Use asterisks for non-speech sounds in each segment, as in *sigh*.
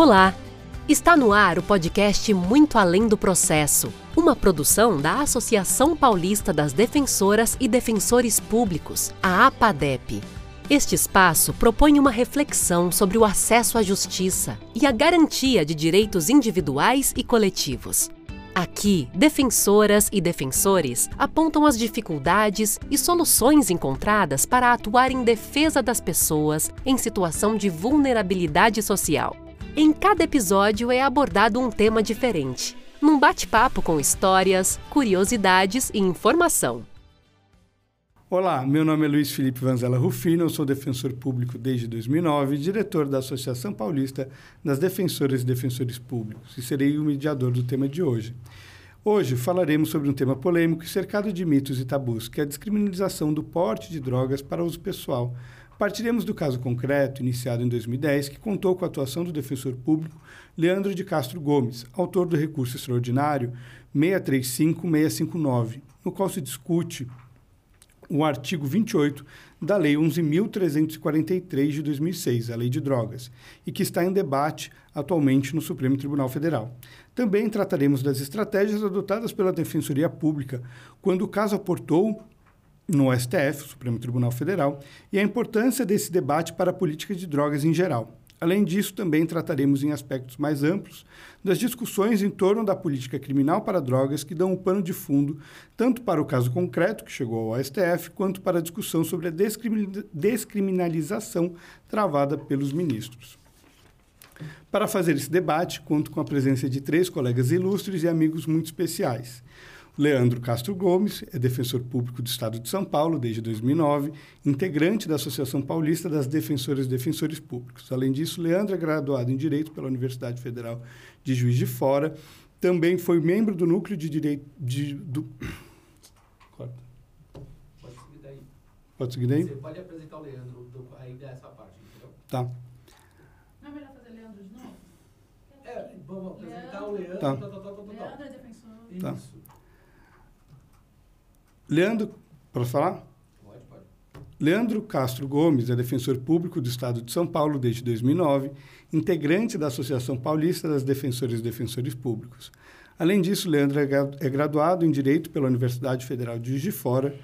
Olá! Está no ar o podcast Muito Além do Processo, uma produção da Associação Paulista das Defensoras e Defensores Públicos, a APADEP. Este espaço propõe uma reflexão sobre o acesso à justiça e a garantia de direitos individuais e coletivos. Aqui, defensoras e defensores apontam as dificuldades e soluções encontradas para atuar em defesa das pessoas em situação de vulnerabilidade social. Em cada episódio é abordado um tema diferente, num bate-papo com histórias, curiosidades e informação. Olá, meu nome é Luiz Felipe Vanzella Rufino, eu sou defensor público desde 2009 e diretor da Associação Paulista das Defensoras e Defensores Públicos e serei o mediador do tema de hoje. Hoje falaremos sobre um tema polêmico e cercado de mitos e tabus, que é a descriminalização do porte de drogas para uso pessoal, Partiremos do caso concreto, iniciado em 2010, que contou com a atuação do defensor público Leandro de Castro Gomes, autor do recurso extraordinário 635659, no qual se discute o artigo 28 da Lei 11.343 de 2006, a Lei de Drogas, e que está em debate atualmente no Supremo Tribunal Federal. Também trataremos das estratégias adotadas pela Defensoria Pública quando o caso aportou no STF, Supremo Tribunal Federal, e a importância desse debate para a política de drogas em geral. Além disso, também trataremos em aspectos mais amplos das discussões em torno da política criminal para drogas que dão um pano de fundo tanto para o caso concreto que chegou ao STF, quanto para a discussão sobre a descriminalização travada pelos ministros. Para fazer esse debate, conto com a presença de três colegas ilustres e amigos muito especiais. Leandro Castro Gomes é defensor público do Estado de São Paulo desde 2009, integrante da Associação Paulista das Defensoras e Defensores Públicos. Além disso, Leandro é graduado em Direito pela Universidade Federal de Juiz de Fora, também foi membro do Núcleo de Direito... De, do... *coughs* Pode seguir daí. Pode seguir daí? Você pode apresentar o Leandro do, aí dessa parte, entendeu? Tá. Não é melhor fazer Leandro de novo? É, vamos apresentar o Leandro. Tá. Tá, tá, tá, tá, tá. Leandro é defensor. Tá. Leandro, posso falar? Pode, pode. Leandro Castro Gomes é defensor público do Estado de São Paulo desde 2009, integrante da Associação Paulista das Defensoras e Defensores Públicos. Além disso, Leandro é é graduado em Direito pela Universidade Federal de Juiz de Fora,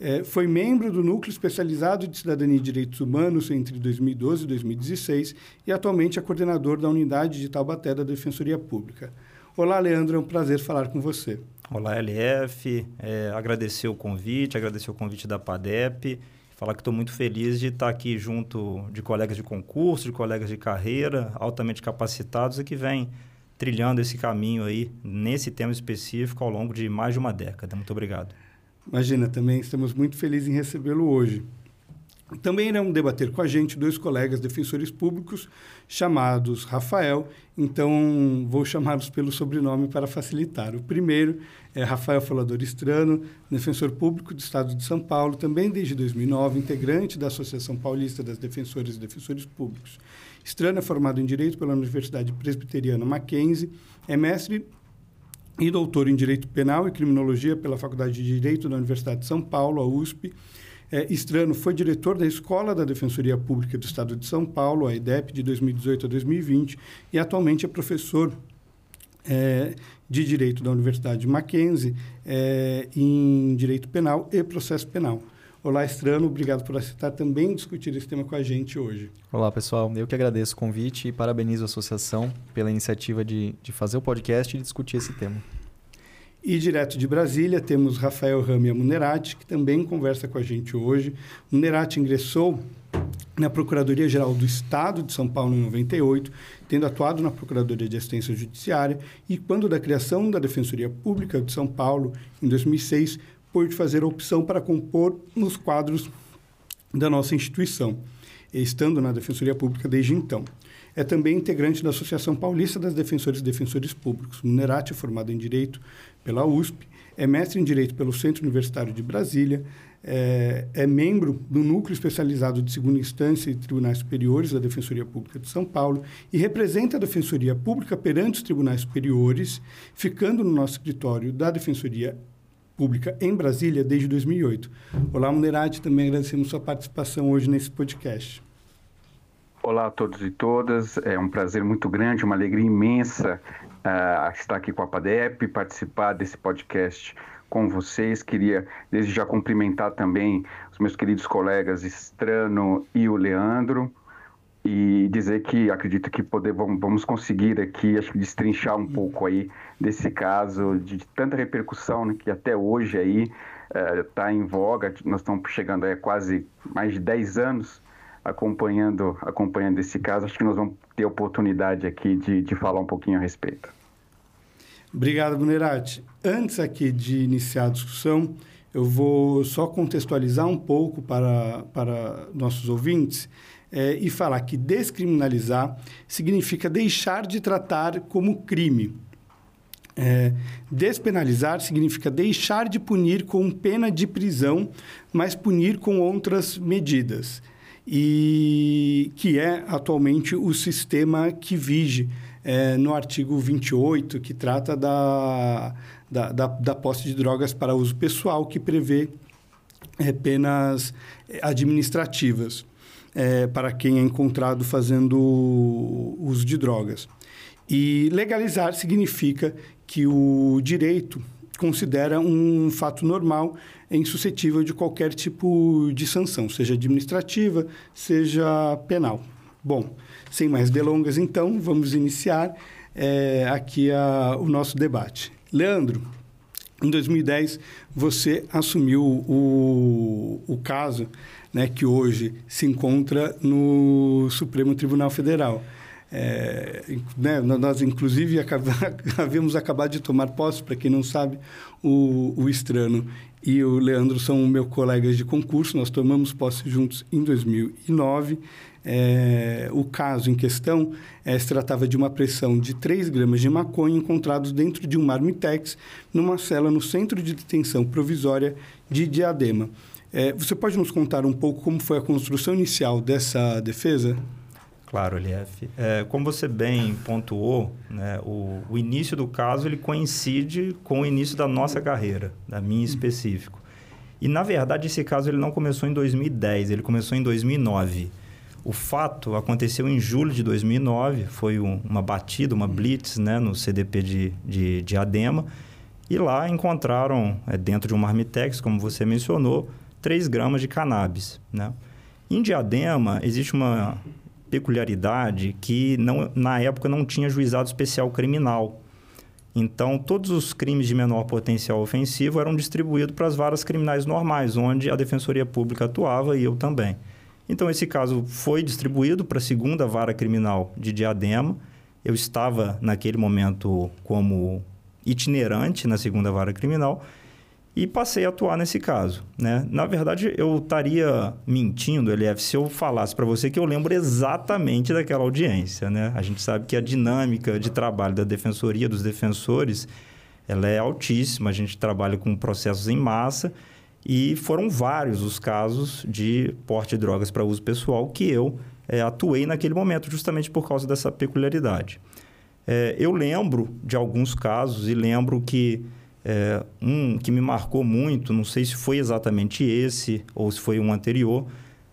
é, foi membro do Núcleo Especializado de Cidadania e Direitos Humanos entre 2012 e 2016 e atualmente é coordenador da Unidade de Taubaté da Defensoria Pública. Olá, Leandro, é um prazer falar com você. Olá, LF. É, agradecer o convite, agradecer o convite da PADEP. Falar que estou muito feliz de estar aqui junto de colegas de concurso, de colegas de carreira, altamente capacitados e que vêm trilhando esse caminho aí, nesse tema específico, ao longo de mais de uma década. Muito obrigado. Imagina, também estamos muito felizes em recebê-lo hoje. Também irão debater com a gente dois colegas defensores públicos chamados Rafael, então vou chamá-los pelo sobrenome para facilitar. O primeiro é Rafael Falador Estrano, defensor público do Estado de São Paulo, também desde 2009, integrante da Associação Paulista das Defensoras e Defensores Públicos. Estrano é formado em Direito pela Universidade Presbiteriana Mackenzie, é mestre e doutor em Direito Penal e Criminologia pela Faculdade de Direito da Universidade de São Paulo, a USP. É, Estrano foi diretor da Escola da Defensoria Pública do Estado de São Paulo, a EDEP, de 2018 a 2020, e atualmente é professor é, de Direito da Universidade Mackenzie é, em Direito Penal e Processo Penal. Olá, Estrano, obrigado por aceitar também discutir esse tema com a gente hoje. Olá, pessoal. Eu que agradeço o convite e parabenizo a associação pela iniciativa de, de fazer o podcast e discutir esse tema. E direto de Brasília temos Rafael Ramia Munerati, que também conversa com a gente hoje. Munerati ingressou na Procuradoria-Geral do Estado de São Paulo em 98, tendo atuado na Procuradoria de Assistência Judiciária e, quando da criação da Defensoria Pública de São Paulo, em 2006, pôde fazer opção para compor nos quadros da nossa instituição, estando na Defensoria Pública desde então. É também integrante da Associação Paulista das Defensoras e Defensores Públicos. Munerati formado em Direito pela USP, é mestre em Direito pelo Centro Universitário de Brasília, é, é, membro do Núcleo Especializado de Segunda Instância e Tribunais Superiores da Defensoria Pública de São Paulo e representa a Defensoria Pública perante os Tribunais Superiores, ficando no nosso escritório da Defensoria Pública em Brasília desde 2008. Olá, Munerati, também agradecemos sua participação hoje nesse podcast. Olá a todos e todas, é um prazer muito grande, uma alegria imensa uh, estar aqui com a PADEP, participar desse podcast com vocês. Queria desde já cumprimentar também os meus queridos colegas Estrano e o Leandro e dizer que acredito que poder, vamos conseguir aqui, acho que destrinchar um pouco aí desse caso de tanta repercussão né, que até hoje aí está eh, em voga. Nós estamos chegando a quase mais de 10 anos acompanhando, acompanhando esse caso. Acho que nós vamos ter oportunidade aqui de, de falar um pouquinho a respeito. Obrigado, Bunerati. Antes aqui de iniciar a discussão, eu vou só contextualizar um pouco para, para nossos ouvintes é, e falar que descriminalizar significa deixar de tratar como crime. É, despenalizar significa deixar de punir com pena de prisão, mas punir com outras medidas e que é atualmente o sistema que vige é, no artigo 28, que trata da, da, da, da, posse de drogas para uso pessoal, que prevê é, penas administrativas é, para quem é encontrado fazendo uso de drogas. E legalizar significa que o direito considera um fato normal é insuscetível de qualquer tipo de sanção, seja administrativa, seja penal. Bom, sem mais delongas, então, vamos iniciar é, aqui a, o nosso debate. Leandro, em 2010, você assumiu o, o caso né, que hoje se encontra no Supremo Tribunal Federal. É, né, nós, inclusive, *laughs* havíamos acabado de tomar posse, para quem não sabe, o, o Estrano e o Leandro são meus colegas de concurso, nós tomamos posse juntos em 2009. É, o caso em questão é, se tratava de uma pressão de 3 gramas de maconha encontrados dentro de um marmitex numa cela no centro de detenção provisória de Diadema. É, você pode nos contar um pouco como foi a construção inicial dessa defesa? Claro, LF. É, como você bem pontuou, né, o, o, início do caso ele coincide com o início da nossa carreira, da minha em específico. E, na verdade, esse caso ele não começou em 2010, ele começou em 2009. O fato aconteceu em julho de 2009, foi um, uma batida, uma blitz né, no CDP de, de, de Adema, e lá encontraram, é, dentro de um marmitex, como você mencionou, 3 gramas de cannabis. Né? Em Diadema, existe uma peculiaridade que não, na época não tinha juizado especial criminal. Então, todos os crimes de menor potencial ofensivo eram distribuídos para as varas criminais normais, onde a Defensoria Pública atuava e eu também. Então, esse caso foi distribuído para a segunda vara criminal de Diadema. Eu estava, naquele momento, como itinerante na segunda vara criminal e passei a atuar nesse caso. Né? Na verdade, eu estaria mentindo, LF, se eu falasse para você que eu lembro exatamente daquela audiência. Né? A gente sabe que a dinâmica de trabalho da defensoria, dos defensores, ela é altíssima. A gente trabalha com processos em massa e foram vários os casos de porte de drogas para uso pessoal que eu é, atuei naquele momento, justamente por causa dessa peculiaridade. É, eu lembro de alguns casos e lembro que é, um que me marcou muito, não sei se foi exatamente esse ou se foi um anterior,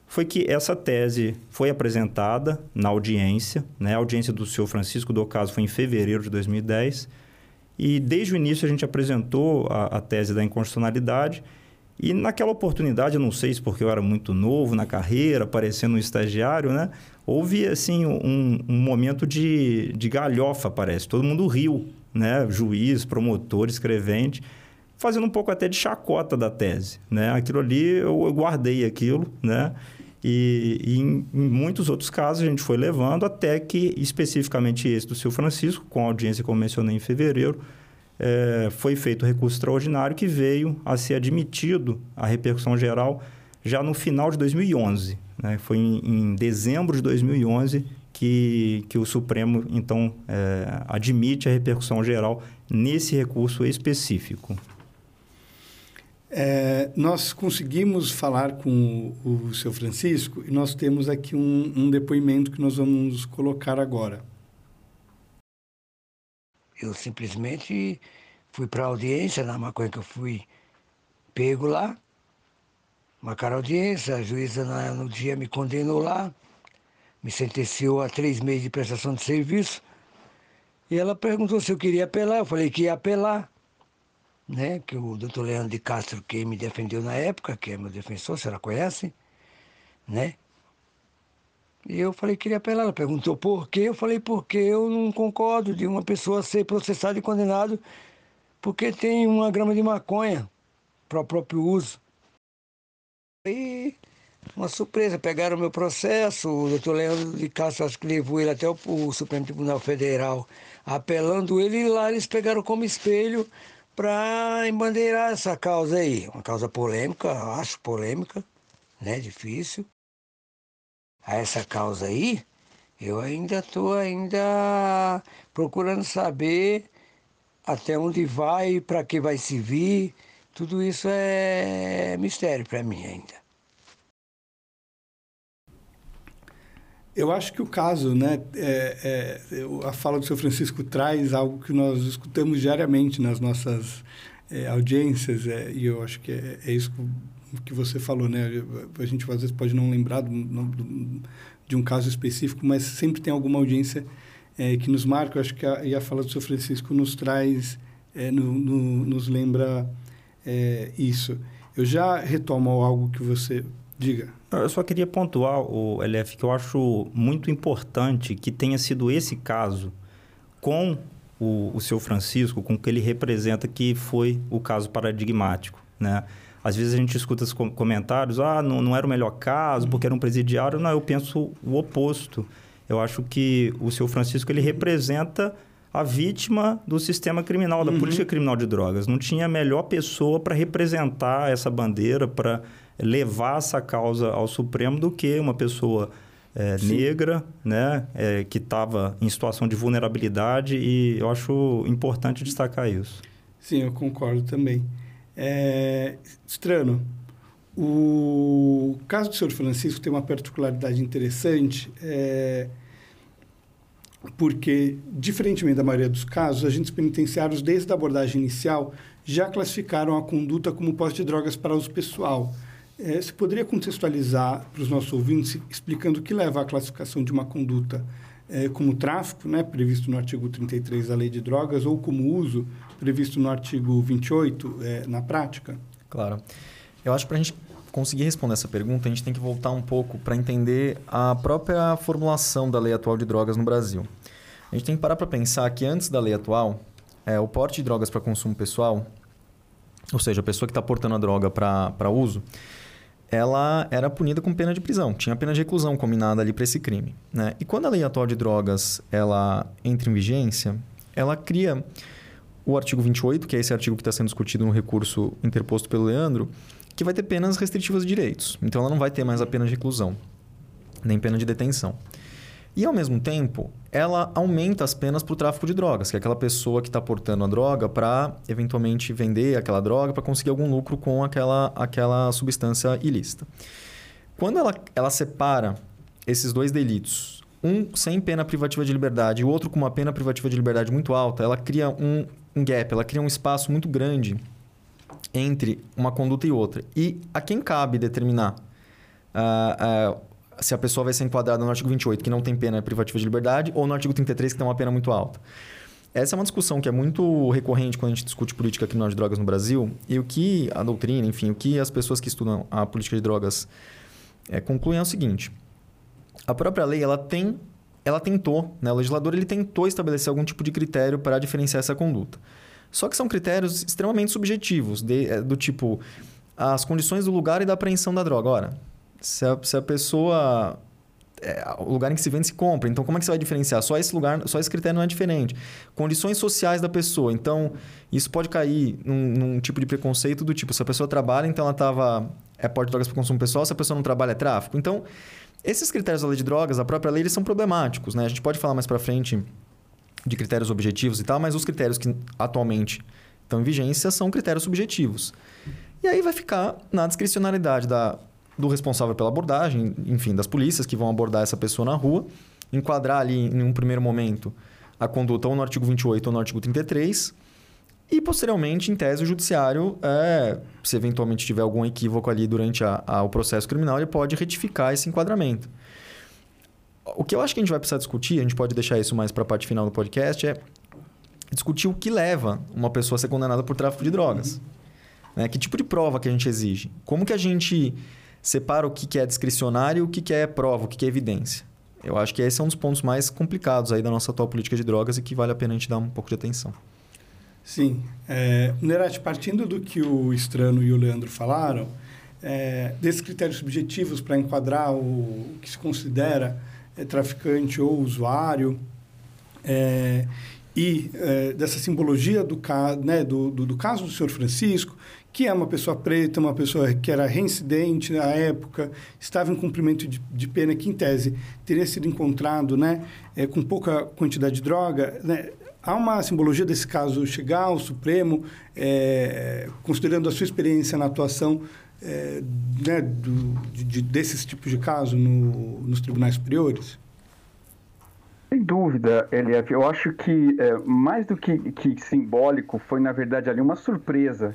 foi que essa tese foi apresentada na audiência, né? A audiência do senhor Francisco do caso foi em fevereiro de 2010, e desde o início a gente apresentou a, a tese da inconstitucionalidade, e naquela oportunidade, eu não sei se porque eu era muito novo na carreira, parecendo um estagiário, né? Houve, assim, um, um momento de, de galhofa, parece. Todo mundo riu né, juiz, promotor, escrevente, fazendo um pouco até de chacota da tese, né? Aquilo ali eu, guardei aquilo, né? E, e em, em, muitos outros casos a gente foi levando até que especificamente esse do seu Francisco, com a audiência que eu mencionei em fevereiro, é, foi feito recurso extraordinário que veio a ser admitido a repercussão geral já no final de 2011. Né? Foi em, em dezembro de 2011 que, que o Supremo, então, é, admite a repercussão geral nesse recurso específico. É, nós conseguimos falar com o, o seu Francisco e nós temos aqui um, um depoimento que nós vamos colocar agora. Eu simplesmente fui para a audiência, na maconha que eu fui pego lá, marcaram audiência, a juíza no dia me condenou lá, me sentenciou a três meses de prestação de serviço. E ela perguntou se eu queria apelar, eu falei que ia apelar, né? Que o doutor Leandro de Castro, que me defendeu na época, que é meu defensor, você ela conhece, né? E eu falei que queria apelar. Ela perguntou por quê. Eu falei porque eu não concordo de uma pessoa ser processada e condenado porque tem uma grama de maconha para o próprio uso. E uma surpresa, pegaram meu processo, o doutor Leandro de Castro levou ele até o, o Supremo Tribunal Federal, apelando ele, e lá eles pegaram como espelho para embandeirar essa causa aí. Uma causa polêmica, acho polêmica, né? Difícil. A essa causa aí, eu ainda estou ainda procurando saber até onde vai, para que vai servir. Tudo isso é mistério para mim ainda. Eu acho que o caso, né, é, é, a fala do seu Francisco traz algo que nós escutamos diariamente nas nossas é, audiências, é, e eu acho que é, é, isso que você falou, né? A gente às vezes pode não lembrar do, do, de um caso específico, mas sempre tem alguma audiência é, que nos marca. Eu acho que a, e a fala do seu Francisco nos traz, no, no, nos lembra isso. Eu já retomo algo que você diga. Eu só queria pontuar, o LF, que eu acho muito importante que tenha sido esse caso com o, o seu Francisco, com o que ele representa, que foi o caso paradigmático, né? Às vezes a gente escuta os comentários, ah, não, não era o melhor caso, porque era um presidiário. Não, eu penso o oposto. Eu acho que o seu Francisco, ele representa a vítima do sistema criminal, da uhum. política criminal de drogas. Não tinha melhor pessoa para representar essa bandeira, para levar essa causa ao Supremo do que uma pessoa é, negra, né, é, que estava em situação de vulnerabilidade e eu acho importante destacar isso. Sim, eu concordo também. É, Strano, o caso do senhor Francisco tem uma particularidade interessante, é, porque, diferentemente da maioria dos casos, agentes penitenciários, desde a abordagem inicial, já classificaram a conduta como posse de drogas para uso pessoal. É, você poderia contextualizar para os nossos ouvintes, explicando o que leva à classificação de uma conduta é, como tráfico, né, previsto no artigo 33 da Lei de Drogas, ou como uso, previsto no artigo 28, é, na prática? Claro. Eu acho que para a gente conseguir responder essa pergunta, a gente tem que voltar um pouco para entender a própria formulação da lei atual de drogas no Brasil. A gente tem que parar para pensar que antes da lei atual, é, o porte de drogas para consumo pessoal, ou seja, a pessoa que está portando a droga para uso, ela era punida com pena de prisão, tinha pena de reclusão combinada ali para esse crime. Né? E quando a lei atual de drogas ela entra em vigência, ela cria o artigo 28, que é esse artigo que está sendo discutido no recurso interposto pelo Leandro, que vai ter penas restritivas de direitos. Então ela não vai ter mais a pena de reclusão, nem pena de detenção. E, ao mesmo tempo, ela aumenta as penas para o tráfico de drogas, que é aquela pessoa que está portando a droga para, eventualmente, vender aquela droga para conseguir algum lucro com aquela, aquela substância ilícita. Quando ela, ela separa esses dois delitos, um sem pena privativa de liberdade e o outro com uma pena privativa de liberdade muito alta, ela cria um, um gap, ela cria um espaço muito grande entre uma conduta e outra. E a quem cabe determinar uh, uh, se a pessoa vai ser enquadrada no artigo 28, que não tem pena privativa de liberdade, ou no artigo 33, que tem uma pena muito alta. Essa é uma discussão que é muito recorrente quando a gente discute política criminal de drogas no Brasil. E o que a doutrina, enfim, o que as pessoas que estudam a política de drogas é, concluem é o seguinte: a própria lei ela tem, ela tentou, né, o legislador ele tentou estabelecer algum tipo de critério para diferenciar essa conduta. Só que são critérios extremamente subjetivos, de, é, do tipo as condições do lugar e da apreensão da droga. Ora, se a, se a pessoa é, o lugar em que se vende se compra. Então, como é que você vai diferenciar? Só esse lugar, só esse critério não é diferente. Condições sociais da pessoa. Então, isso pode cair num, num tipo de preconceito do tipo, se a pessoa trabalha, então ela estava é porte de drogas para consumo pessoal, se a pessoa não trabalha, é tráfico. Então, esses critérios da lei de drogas, a própria lei, eles são problemáticos, né? A gente pode falar mais para frente de critérios objetivos e tal, mas os critérios que atualmente estão em vigência são critérios subjetivos. E aí vai ficar na discricionalidade da do responsável pela abordagem, enfim, das polícias que vão abordar essa pessoa na rua, enquadrar ali em um primeiro momento a conduta ou no artigo 28 ou no artigo 33 e posteriormente, em tese, o judiciário, é, se eventualmente tiver algum equívoco ali durante a, a, o processo criminal, ele pode retificar esse enquadramento. O que eu acho que a gente vai precisar discutir, a gente pode deixar isso mais para a parte final do podcast, é discutir o que leva uma pessoa a ser condenada por tráfico de drogas. Né? Que tipo de prova que a gente exige? Como que a gente separa o que é discricionário e o que é prova, o que é evidência? Eu acho que esse é um dos pontos mais complicados aí da nossa atual política de drogas e que vale a pena a gente dar um pouco de atenção. Sim. É, Nerati, partindo do que o Estrano e o Leandro falaram, é, desses critérios subjetivos para enquadrar o, o, que se considera traficante ou usuário, é, e é, dessa simbologia do, né, do, do, do, caso do senhor Francisco, que é uma pessoa preta, uma pessoa que era reincidente na época, estava em cumprimento de, de pena que, em tese, teria sido encontrado né, é, com pouca quantidade de droga. Né, há uma simbologia desse caso chegar ao Supremo, é, considerando a sua experiência na atuação é, né, do, de, desses tipos de casos no, nos tribunais superiores? Sem dúvida, Elief. Eu acho que é, mais do que, que, simbólico, foi na verdade ali uma surpresa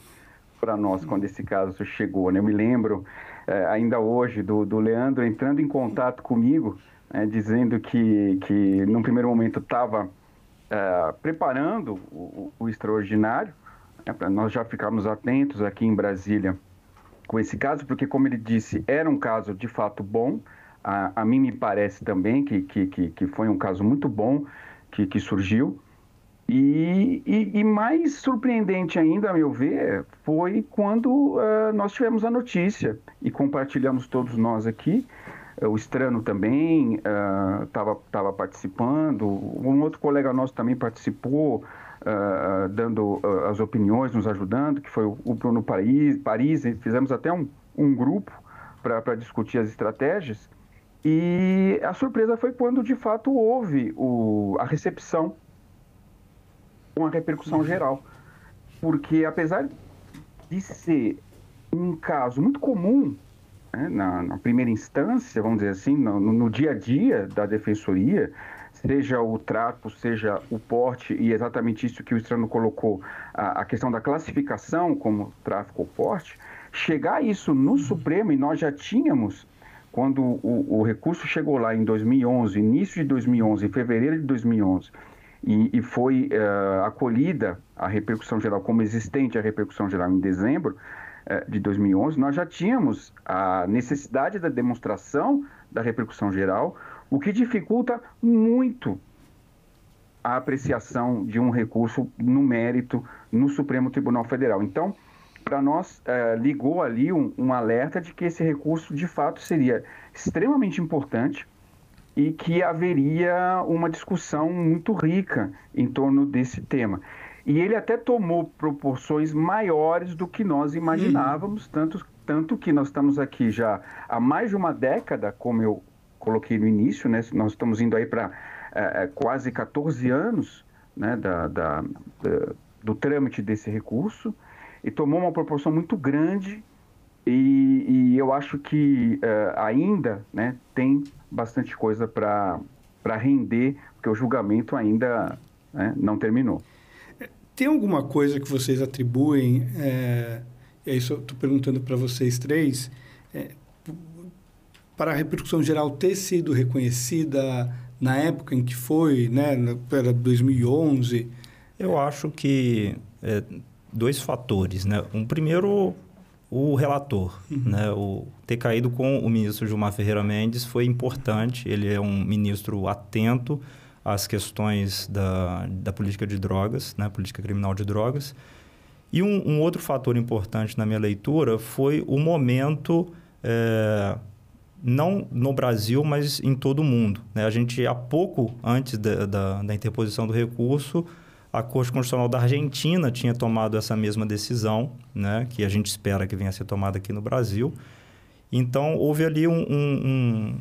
para nós quando esse caso chegou. Né? Eu me lembro é, ainda hoje do, do Leandro entrando em contato comigo, né, dizendo que, que num primeiro momento estava é, preparando o, o extraordinário, né, para nós já ficarmos atentos aqui em Brasília com esse caso, porque, como ele disse, era um caso de fato bom a, a mim me parece também que, que, que, que foi um caso muito bom que, que surgiu. E, e, e, mais surpreendente ainda, a meu ver, foi quando uh, nós tivemos a notícia e compartilhamos todos nós aqui. O Estrano também estava uh, tava participando, um outro colega nosso também participou, dando as opiniões, nos ajudando, que foi o, o Bruno Paris, Paris. Fizemos até um, um grupo para discutir as estratégias. E a surpresa foi quando de fato houve o, a recepção, uma repercussão geral. Porque apesar de ser um caso muito comum né, na, na, primeira instância, vamos dizer assim, no, no, dia a dia da defensoria, seja o tráfico, seja o porte, e exatamente isso que o Estrano colocou, a, a questão da classificação como tráfico ou porte, chegar isso no Supremo, e nós já tínhamos quando o, o, recurso chegou lá em 2011, início de 2011, em fevereiro de 2011, e, e foi uh, acolhida a repercussão geral como existente a repercussão geral em dezembro uh, de 2011, nós já tínhamos a necessidade da demonstração da repercussão geral, o que dificulta muito a apreciação de um recurso no mérito no Supremo Tribunal Federal. Então, para nós é, ligou ali um, um, alerta de que esse recurso de fato seria extremamente importante e que haveria uma discussão muito rica em torno desse tema. E ele até tomou proporções maiores do que nós imaginávamos, tanto, tanto que nós estamos aqui já há mais de uma década, como eu coloquei no início, né? nós estamos indo aí para é, é, quase 14 anos né, da, da, da, do trâmite desse recurso e tomou uma proporção muito grande e, e eu acho que uh, ainda né, tem bastante coisa para render, porque o julgamento ainda né, não terminou. Tem alguma coisa que vocês atribuem, é, e aí estou perguntando para vocês três, é, para a repercussão geral ter sido reconhecida na época em que foi, né, era 2011? Eu acho que é, dois fatores, né? Um primeiro, o relator, uhum. né? O ter caído com o ministro Gilmar Ferreira Mendes foi importante. Ele é um ministro atento às questões da, da política de drogas, né? Política criminal de drogas. E um, um outro fator importante na minha leitura foi o momento, é, não no Brasil, mas em todo o mundo. Né? A gente, há pouco antes da, da, da interposição do recurso, a Corte Constitucional da Argentina tinha tomado essa mesma decisão, né, que a gente espera que venha a ser tomada aqui no Brasil. Então, houve ali um, um, um,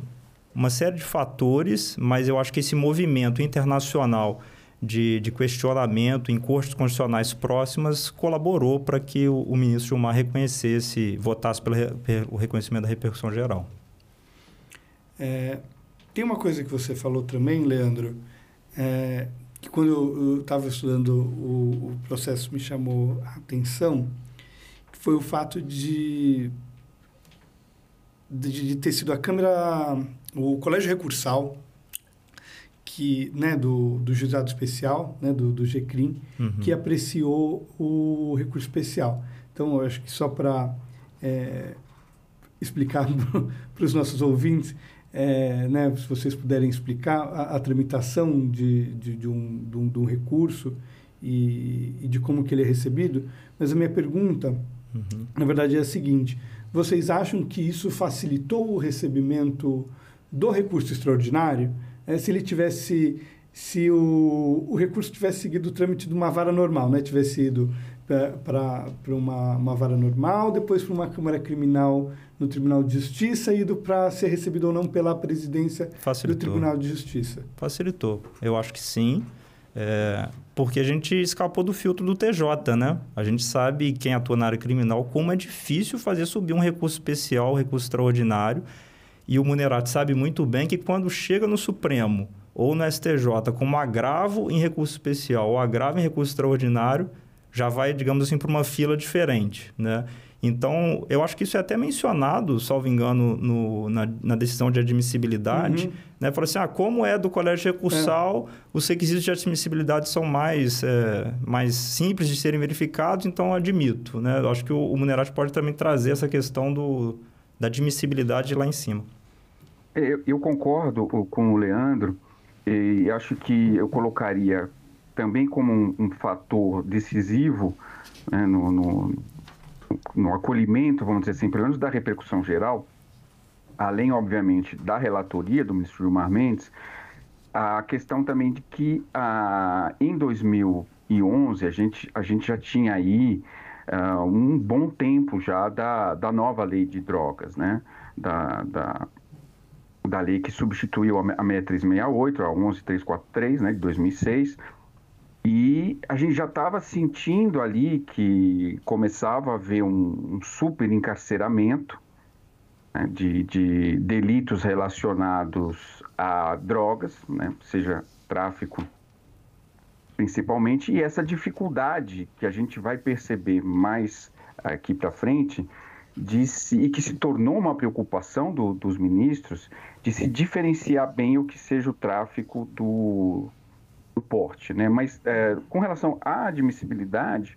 uma série de fatores, mas eu acho que esse movimento internacional de, de questionamento em cortes constitucionais próximas colaborou para que o, o, ministro Gilmar reconhecesse, votasse pelo, pelo reconhecimento da repercussão geral. É, tem uma coisa que você falou também, Leandro, é, que quando eu estava estudando o, o, processo me chamou a atenção, foi o fato de, de, de ter sido a Câmara, o Colégio Recursal, que, né, do, do juizado especial, né, do, do GCRIM, Uhum. que apreciou o recurso especial. Então, eu acho que só para é, explicar *laughs* para os nossos ouvintes, é, né, se vocês puderem explicar a, a tramitação de, de, de, um, de, um, de um recurso e, e de como que ele é recebido. Mas a minha pergunta, Uhum. na verdade, é a seguinte: vocês acham que isso facilitou o recebimento do recurso extraordinário? É, se ele tivesse, se o, o recurso tivesse seguido o trâmite de uma vara normal, né? tivesse ido para uma, uma vara normal, depois para uma Câmara Criminal no Tribunal de Justiça, ido para ser recebido ou não pela presidência do Facilitou. Tribunal de Justiça. Facilitou. Eu acho que sim. É, porque a gente escapou do filtro do TJ, né? A gente sabe, quem atua na área criminal, como é difícil fazer subir um recurso especial, um recurso extraordinário. E o Munerato sabe muito bem que quando chega no Supremo ou no STJ como agravo em recurso especial ou agravo em recurso extraordinário, já vai, digamos assim, para uma fila diferente, né? Então, eu acho que isso é até mencionado, salvo engano, no, na, na decisão de admissibilidade. Uhum. Né? Fala assim, ah, como é do colégio recursal, os requisitos de admissibilidade são mais, é, mais simples de serem verificados, então eu admito. Né? Eu acho que o, o Munerati pode também trazer essa questão do, da admissibilidade lá em cima. Eu, eu concordo com o Leandro e acho que eu colocaria também como um, um fator decisivo né, no, no, no, acolhimento, vamos dizer assim, pelo menos da repercussão geral, além, obviamente, da relatoria do ministro Gilmar Mendes, a questão também de que ah, em 2011 a gente, a gente já tinha aí ah, um bom tempo já da, da nova lei de drogas, né? Da, da, da lei que substituiu a 6368, a 11343, né, de 2006, e a gente já estava sentindo ali que começava a haver um, um super encarceramento né, de, de, delitos relacionados a drogas, né, seja tráfico principalmente, e essa dificuldade que a gente vai perceber mais aqui para frente, de se, e que se tornou uma preocupação do, dos ministros, de se diferenciar bem o que seja o tráfico do, do porte, né? Mas é, com relação à admissibilidade,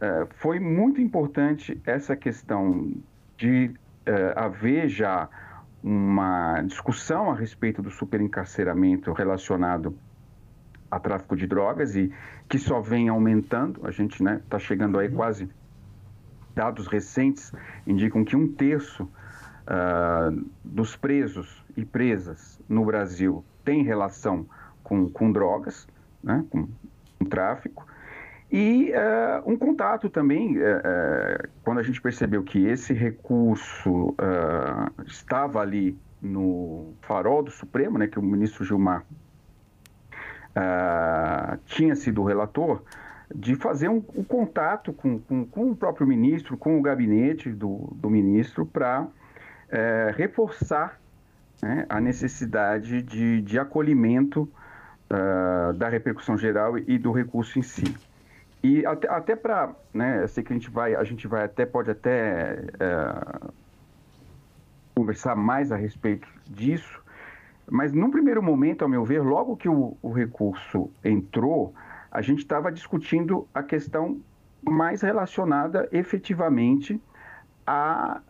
é, foi muito importante essa questão de é, haver já uma discussão a respeito do superencarceramento relacionado a tráfico de drogas e que só vem aumentando. A gente está né, tá chegando aí quase dados recentes indicam que um terço uh, dos presos e presas no Brasil tem relação com, com drogas né, com, com tráfico. E uh, um contato também, uh, uh, quando a gente percebeu que esse recurso estava ali no farol do Supremo, né, que o ministro Gilmar tinha sido o relator, de fazer um, um contato com, com, com, o próprio ministro, com o gabinete do, do ministro, para reforçar né, a necessidade de, de acolhimento Uh, da repercussão geral e do recurso em si. E até, até para, né, eu sei que a gente vai, a gente vai até, pode até uh, conversar mais a respeito disso, mas num primeiro momento, ao meu ver, logo que o, o recurso entrou, a gente estava discutindo a questão mais relacionada efetivamente à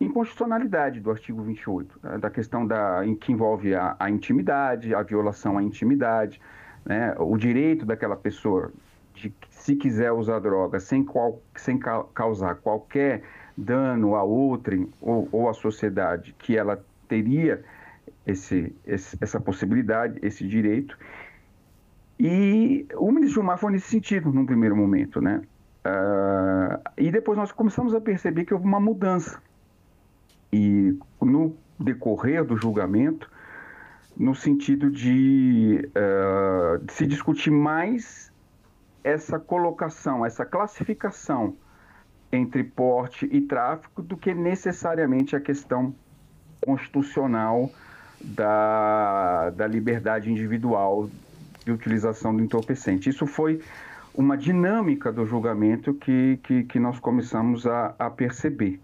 inconstitucionalidade do artigo 28, né, da questão da, em que envolve a, a intimidade, a violação à intimidade, né, o direito daquela pessoa de, se quiser usar droga sem, qual, sem ca, causar qualquer dano a outrem ou, ou à sociedade, que ela teria esse, esse, essa possibilidade, esse direito. E o ministro Gilmar foi nesse sentido, num primeiro momento, né? Uh, e depois nós começamos a perceber que houve uma mudança e no decorrer do julgamento, no sentido de, uh, de, se discutir mais essa colocação, essa classificação entre porte e tráfico do que necessariamente a questão constitucional da, da liberdade individual de utilização do entorpecente. Isso foi uma dinâmica do julgamento que, que, que nós começamos a, a perceber.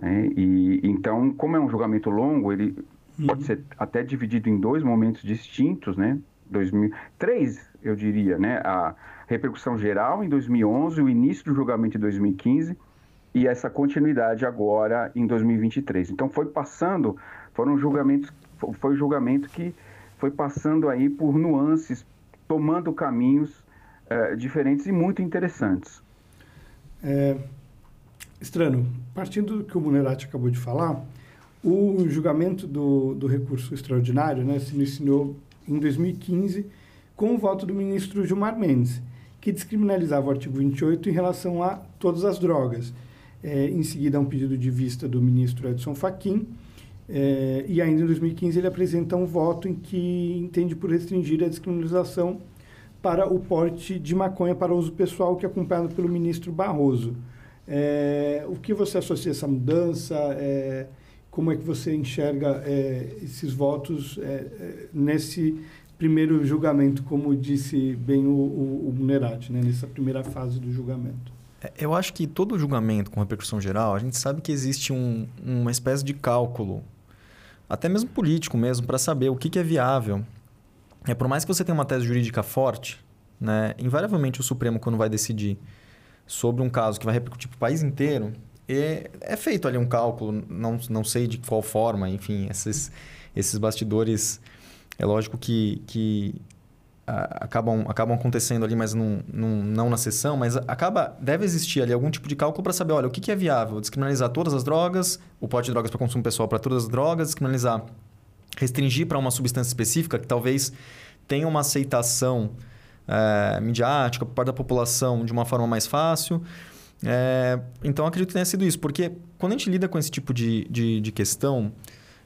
É, e então, como é um julgamento longo, ele uhum. pode ser até dividido em dois momentos distintos, né? 2003, eu diria, né? A repercussão geral em 2011, o início do julgamento em 2015 e essa continuidade agora em 2023. Então foi passando, foram julgamentos, foi julgamento que foi passando aí por nuances, tomando caminhos é, diferentes e muito interessantes. É, Estrano, partindo do que o Munerati acabou de falar, o julgamento do, do recurso extraordinário né, se iniciou em 2015 com o voto do ministro Gilmar Mendes, que descriminalizava o artigo 28 em relação a todas as drogas. É, em seguida, um pedido de vista do ministro Edson Fachin, é, e ainda em 2015 ele apresenta um voto em que entende por restringir a descriminalização para o porte de maconha para uso pessoal, que é acompanhado pelo ministro Barroso. É, o que você associa a essa mudança? É, como é que você enxerga é, esses votos é, é, nesse primeiro julgamento, como disse bem o, o, o Munerati, né? nessa primeira fase do julgamento? É, eu acho que todo julgamento com repercussão geral, a gente sabe que existe um, uma espécie de cálculo, até mesmo político mesmo, para saber o que, que, é viável. É por mais que você tenha uma tese jurídica forte, né, invariavelmente o Supremo quando vai decidir sobre um caso que vai repercutir para o país inteiro, é, é feito ali um cálculo, não, não sei de qual forma, enfim, esses, esses bastidores, é lógico que, que a, acabam, acabam acontecendo ali, mas num, num, não na sessão, mas acaba, deve existir ali algum tipo de cálculo para saber, olha, o que, que é viável? Descriminalizar todas as drogas, o pote de drogas para consumo pessoal para todas as drogas, descriminalizar, restringir para uma substância específica que talvez tenha uma aceitação é, midiática por parte da população de uma forma mais fácil. É, então, acredito que tenha sido isso, porque quando a gente lida com esse tipo de, de, de questão,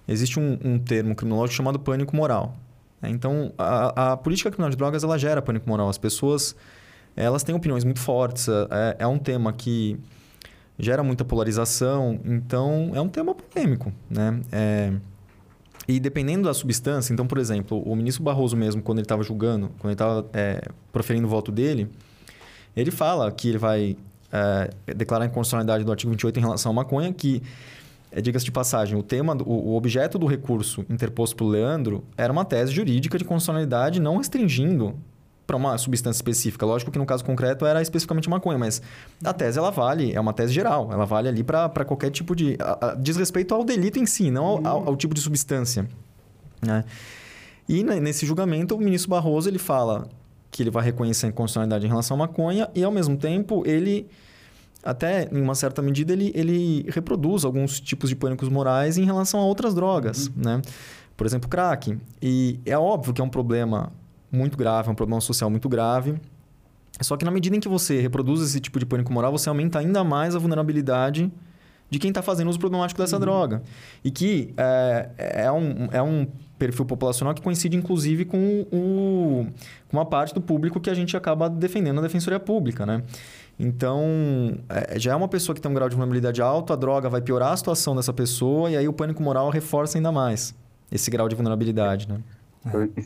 existe um, um, termo criminológico chamado pânico moral. É, então, a, a, política criminal de drogas ela gera pânico moral. As pessoas elas têm opiniões muito fortes. É, é um tema que gera muita polarização, então é um tema polêmico. Né? É, e dependendo da substância, então, por exemplo, o ministro Barroso mesmo, quando ele estava julgando, quando ele estava é, proferindo o voto dele, ele fala que ele vai é, declarar a inconstitucionalidade do artigo 28 em relação à maconha, que, é, diga-se de passagem, o tema, o, o, objeto do recurso interposto pelo Leandro era uma tese jurídica de constitucionalidade não restringindo para uma substância específica. Lógico que no caso concreto era especificamente maconha, mas a tese ela vale, é uma tese geral, ela vale ali para qualquer tipo de. A, a, diz respeito ao delito em si, não ao, ao, ao tipo de substância. Né? E nesse julgamento, o ministro Barroso ele fala que ele vai reconhecer a inconstitucionalidade em relação à maconha e, ao mesmo tempo, ele, até em uma certa medida, ele, ele reproduz alguns tipos de pânicos morais em relação a outras drogas, uhum. né? Por exemplo, crack. E é óbvio que é um problema muito grave, é um problema social muito grave. Só que na medida em que você reproduz esse tipo de pânico moral, você aumenta ainda mais a vulnerabilidade de quem está fazendo uso problemático dessa uhum. droga. E que é, é, um, é um perfil populacional que coincide, inclusive, com, o, com uma parte do público que a gente acaba defendendo na defensoria pública, né? Então, é, já é uma pessoa que tem um grau de vulnerabilidade alto, a droga vai piorar a situação dessa pessoa e aí o pânico moral reforça ainda mais esse grau de vulnerabilidade, né?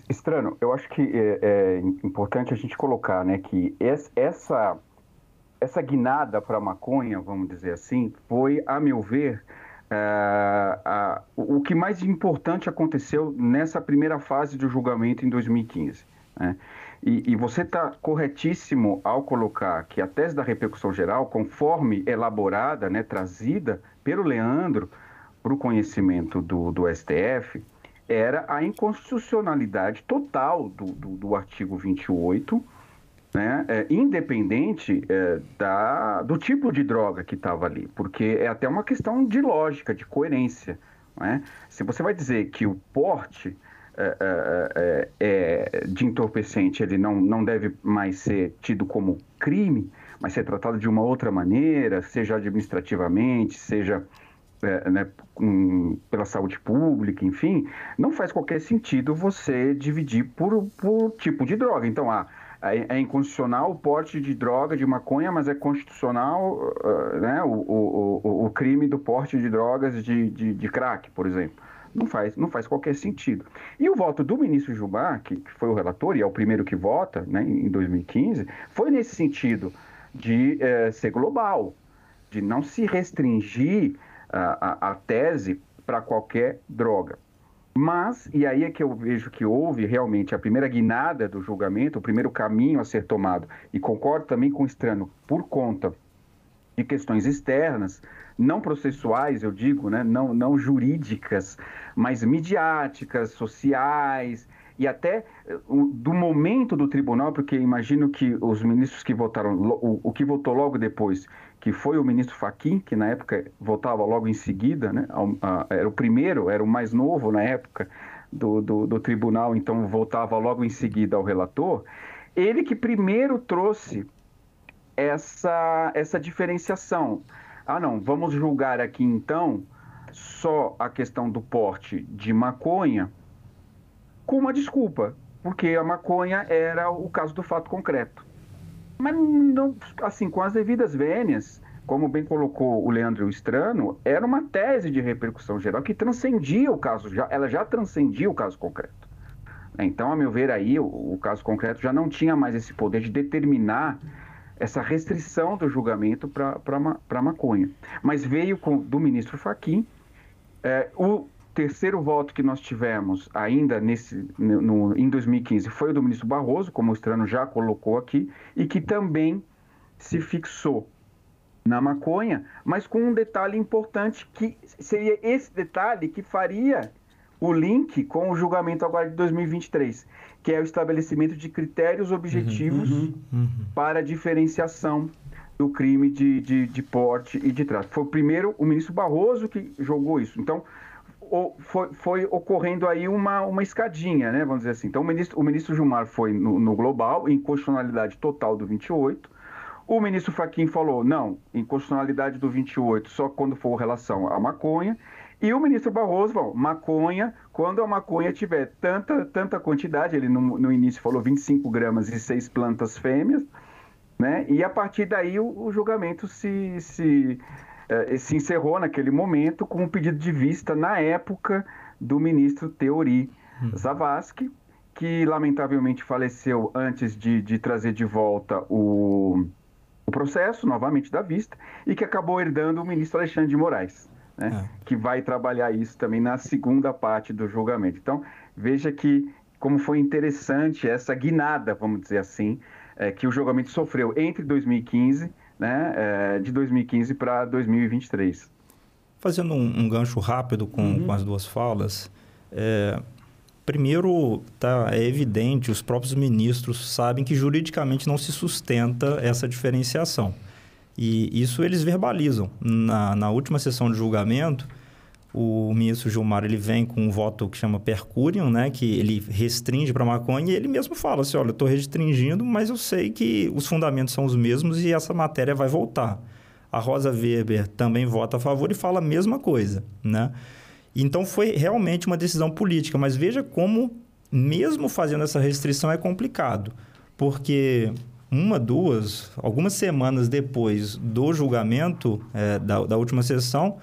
Estranho, eu acho que é, é, importante a gente colocar né, que essa, essa guinada para a maconha, vamos dizer assim, foi, a meu ver, é, a, o que mais importante aconteceu nessa primeira fase do julgamento em 2015. Né? E, e, você está corretíssimo ao colocar que a tese da repercussão geral, conforme elaborada, né, trazida pelo Leandro para o conhecimento do, do STF, era a inconstitucionalidade total do, do, do artigo 28, né, é, independente é, da, do tipo de droga que estava ali, porque é até uma questão de lógica, de coerência. Né? Se você vai dizer que o porte é, é, é, é, de entorpecente ele não, não deve mais ser tido como crime, mas ser tratado de uma outra maneira, seja administrativamente, seja é, né, pela saúde pública, enfim, não faz qualquer sentido você dividir por, por tipo de droga. Então, ah, é, é inconstitucional o porte de droga, de maconha, mas é constitucional uh, né, o, o, o, o, crime do porte de drogas de, de, de, crack, por exemplo. Não faz, não faz qualquer sentido. E o voto do ministro Jubá, que, que foi o relator e é o primeiro que vota né, em 2015, foi nesse sentido de eh, ser global, de não se restringir a, a, tese para qualquer droga. Mas, e aí é que eu vejo que houve realmente a primeira guinada do julgamento, o primeiro caminho a ser tomado, e concordo também com o Estrano, por conta de questões externas, não processuais, eu digo, né? não, não jurídicas, mas midiáticas, sociais, e até eh, do momento do tribunal, porque imagino que os ministros que votaram, o, o que votou logo depois, que foi o ministro Faquim, que na época votava logo em seguida, né? era o primeiro, era o mais novo na época do, do, do tribunal, então votava logo em seguida ao relator, ele que primeiro trouxe essa, essa diferenciação. Ah, não, vamos julgar aqui então só a questão do porte de maconha com uma desculpa, porque a maconha era o caso do fato concreto. Mas não, assim, com as devidas vênias, como bem colocou o Leandro Estrano, era uma tese de repercussão geral que transcendia o caso, já, ela já transcendia o caso concreto. Então, a meu ver, aí o, o caso concreto já não tinha mais esse poder de determinar essa restrição do julgamento para maconha. Mas veio com, do ministro Faquim é, o terceiro voto que nós tivemos ainda nesse, no, em 2015 foi o do ministro Barroso, como o Estrano já colocou aqui, e que também se fixou na maconha, mas com um detalhe importante que seria esse detalhe que faria o link com o julgamento agora de 2023, que é o estabelecimento de critérios objetivos uhum, uhum, uhum. para diferenciação do crime de, de, de porte e de tráfico. Foi o primeiro o ministro Barroso que jogou isso. Então, foi, foi, ocorrendo aí uma, uma escadinha, né? Vamos dizer assim. Então, o ministro, o ministro Gilmar foi no, no global, em constitucionalidade total do 28. O ministro Faquim falou, não, em constitucionalidade do 28, só quando for relação à maconha. E o ministro Barroso falou, maconha, quando a maconha tiver tanta, tanta quantidade, ele no, no início falou 25 gramas e 6 plantas fêmeas, né? E a partir daí o, o julgamento se, se eh, se encerrou naquele momento com um pedido de vista, na época, do ministro Teori hum. Zavascki, que lamentavelmente faleceu antes de, de trazer de volta o, o, processo, novamente da vista, e que acabou herdando o ministro Alexandre de Moraes, né, é. que vai trabalhar isso também na segunda parte do julgamento. Então, veja que como foi interessante essa guinada, vamos dizer assim, é, que o julgamento sofreu entre 2015 né, é, de 2015 para 2023. Fazendo um, um gancho rápido com, uhum. com, as duas falas, é, primeiro tá, é evidente, os próprios ministros sabem que juridicamente não se sustenta essa diferenciação. E isso eles verbalizam. Na, na última sessão de julgamento, o ministro Gilmar ele vem com um voto que chama percurium, né, que ele restringe para maconha e ele mesmo fala assim, olha, eu estou restringindo, mas eu sei que os fundamentos são os mesmos e essa matéria vai voltar. A Rosa Weber também vota a favor e fala a mesma coisa, né? Então foi realmente uma decisão política, mas veja como mesmo fazendo essa restrição é complicado, porque uma, duas, algumas semanas depois do julgamento é, da, da última sessão,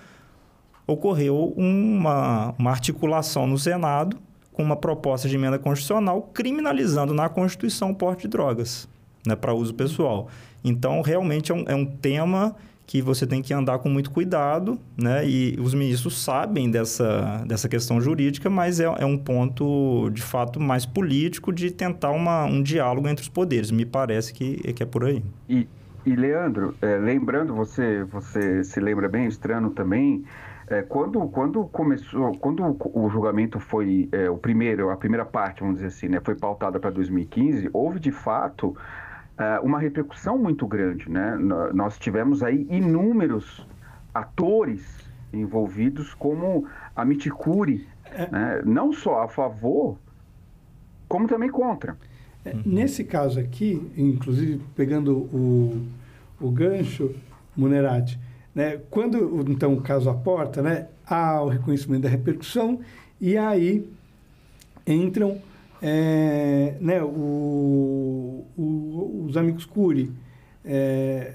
ocorreu uma, uma articulação no Senado com uma proposta de emenda constitucional criminalizando na Constituição o porte de drogas né, para uso pessoal. Então, realmente é um, é um tema que você tem que andar com muito cuidado, né? E os ministros sabem dessa, dessa questão jurídica, mas é, é um ponto, de fato, mais político de tentar uma, um diálogo entre os poderes. Me parece que, que é por aí. E, e Leandro, é, lembrando, você, você se lembra bem, Estrano também, é, quando, quando começou, quando o, julgamento foi é, o primeiro, a primeira parte, vamos dizer assim, né, foi pautada para 2015, houve de fato é, uma repercussão muito grande, né? Nós tivemos aí inúmeros atores envolvidos, como a Miticuri, é. né? não só a favor, como também contra. É, nesse caso aqui, inclusive pegando o, o gancho, Munerati, né? Quando, então, o caso aporta, né, há o reconhecimento da repercussão e aí entram é, né, o, o, os amigos Cury. É,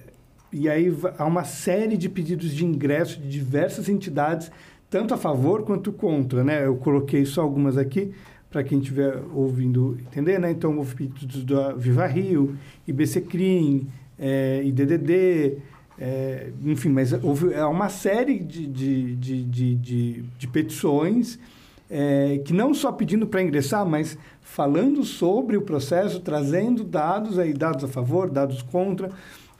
e aí há uma série de pedidos de ingresso de diversas entidades, tanto a favor quanto contra. Né? Eu coloquei só algumas aqui para quem estiver ouvindo entender. Né? Então, houve pedidos da Viva Rio, IBC Crim, é, IDDD, é, enfim, mas houve é uma série de, de, de, de, de petições é, que não só pedindo para ingressar, mas falando sobre o processo, trazendo dados aí, dados a favor, dados contra.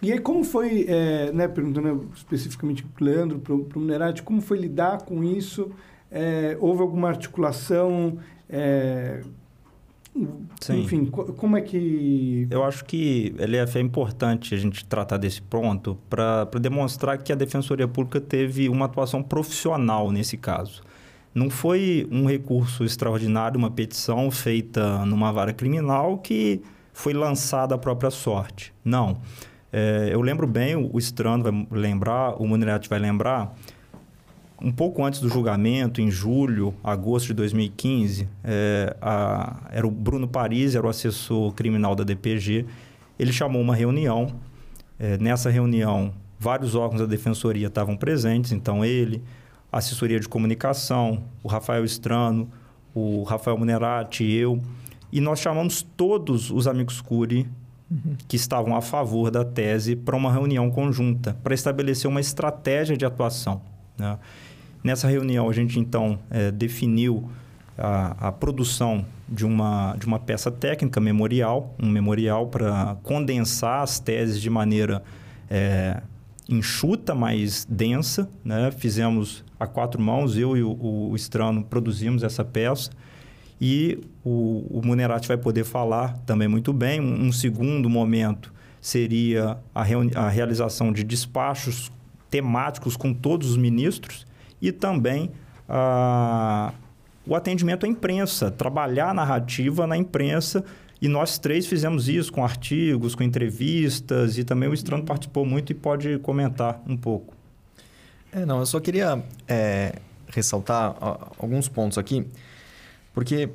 E aí como foi, é, né, perguntando especificamente para o Leandro, para o Minerati, como foi lidar com isso? É, houve alguma articulação? É, Sim. Enfim, co- como é que... Eu acho que LF é importante a gente tratar desse ponto para demonstrar que a Defensoria Pública teve uma atuação profissional nesse caso. Não foi um recurso extraordinário, uma petição feita numa vara criminal que foi lançada à própria sorte. Não. É, eu lembro bem, o Strano vai lembrar, o Munirati vai lembrar, um pouco antes do julgamento, em julho, agosto de 2015, é, a- era o Bruno Paris, era o assessor criminal da DPG. Ele chamou uma reunião. É, nessa reunião, vários órgãos da defensoria estavam presentes. Então, ele, a assessoria de comunicação, o Rafael Estrano, o Rafael Munerati, eu. E nós chamamos todos os amigos Cury que estavam a favor da tese para uma reunião conjunta, para estabelecer uma estratégia de atuação. né? Nessa reunião, a gente então eh, definiu a, a produção de uma, de uma peça técnica memorial, um memorial para condensar as teses de maneira eh, enxuta, mas densa. Né? Fizemos a quatro mãos, eu e o, o Estrano produzimos essa peça. E o, o Munerati vai poder falar também muito bem. Um, um segundo momento seria a, a realização de despachos temáticos com todos os ministros e também ah, o atendimento à imprensa, trabalhar a narrativa na imprensa. E nós três fizemos isso com artigos, com entrevistas, e também o Strano participou muito e pode comentar um pouco. É, não, eu só queria é, ressaltar alguns pontos aqui, porque,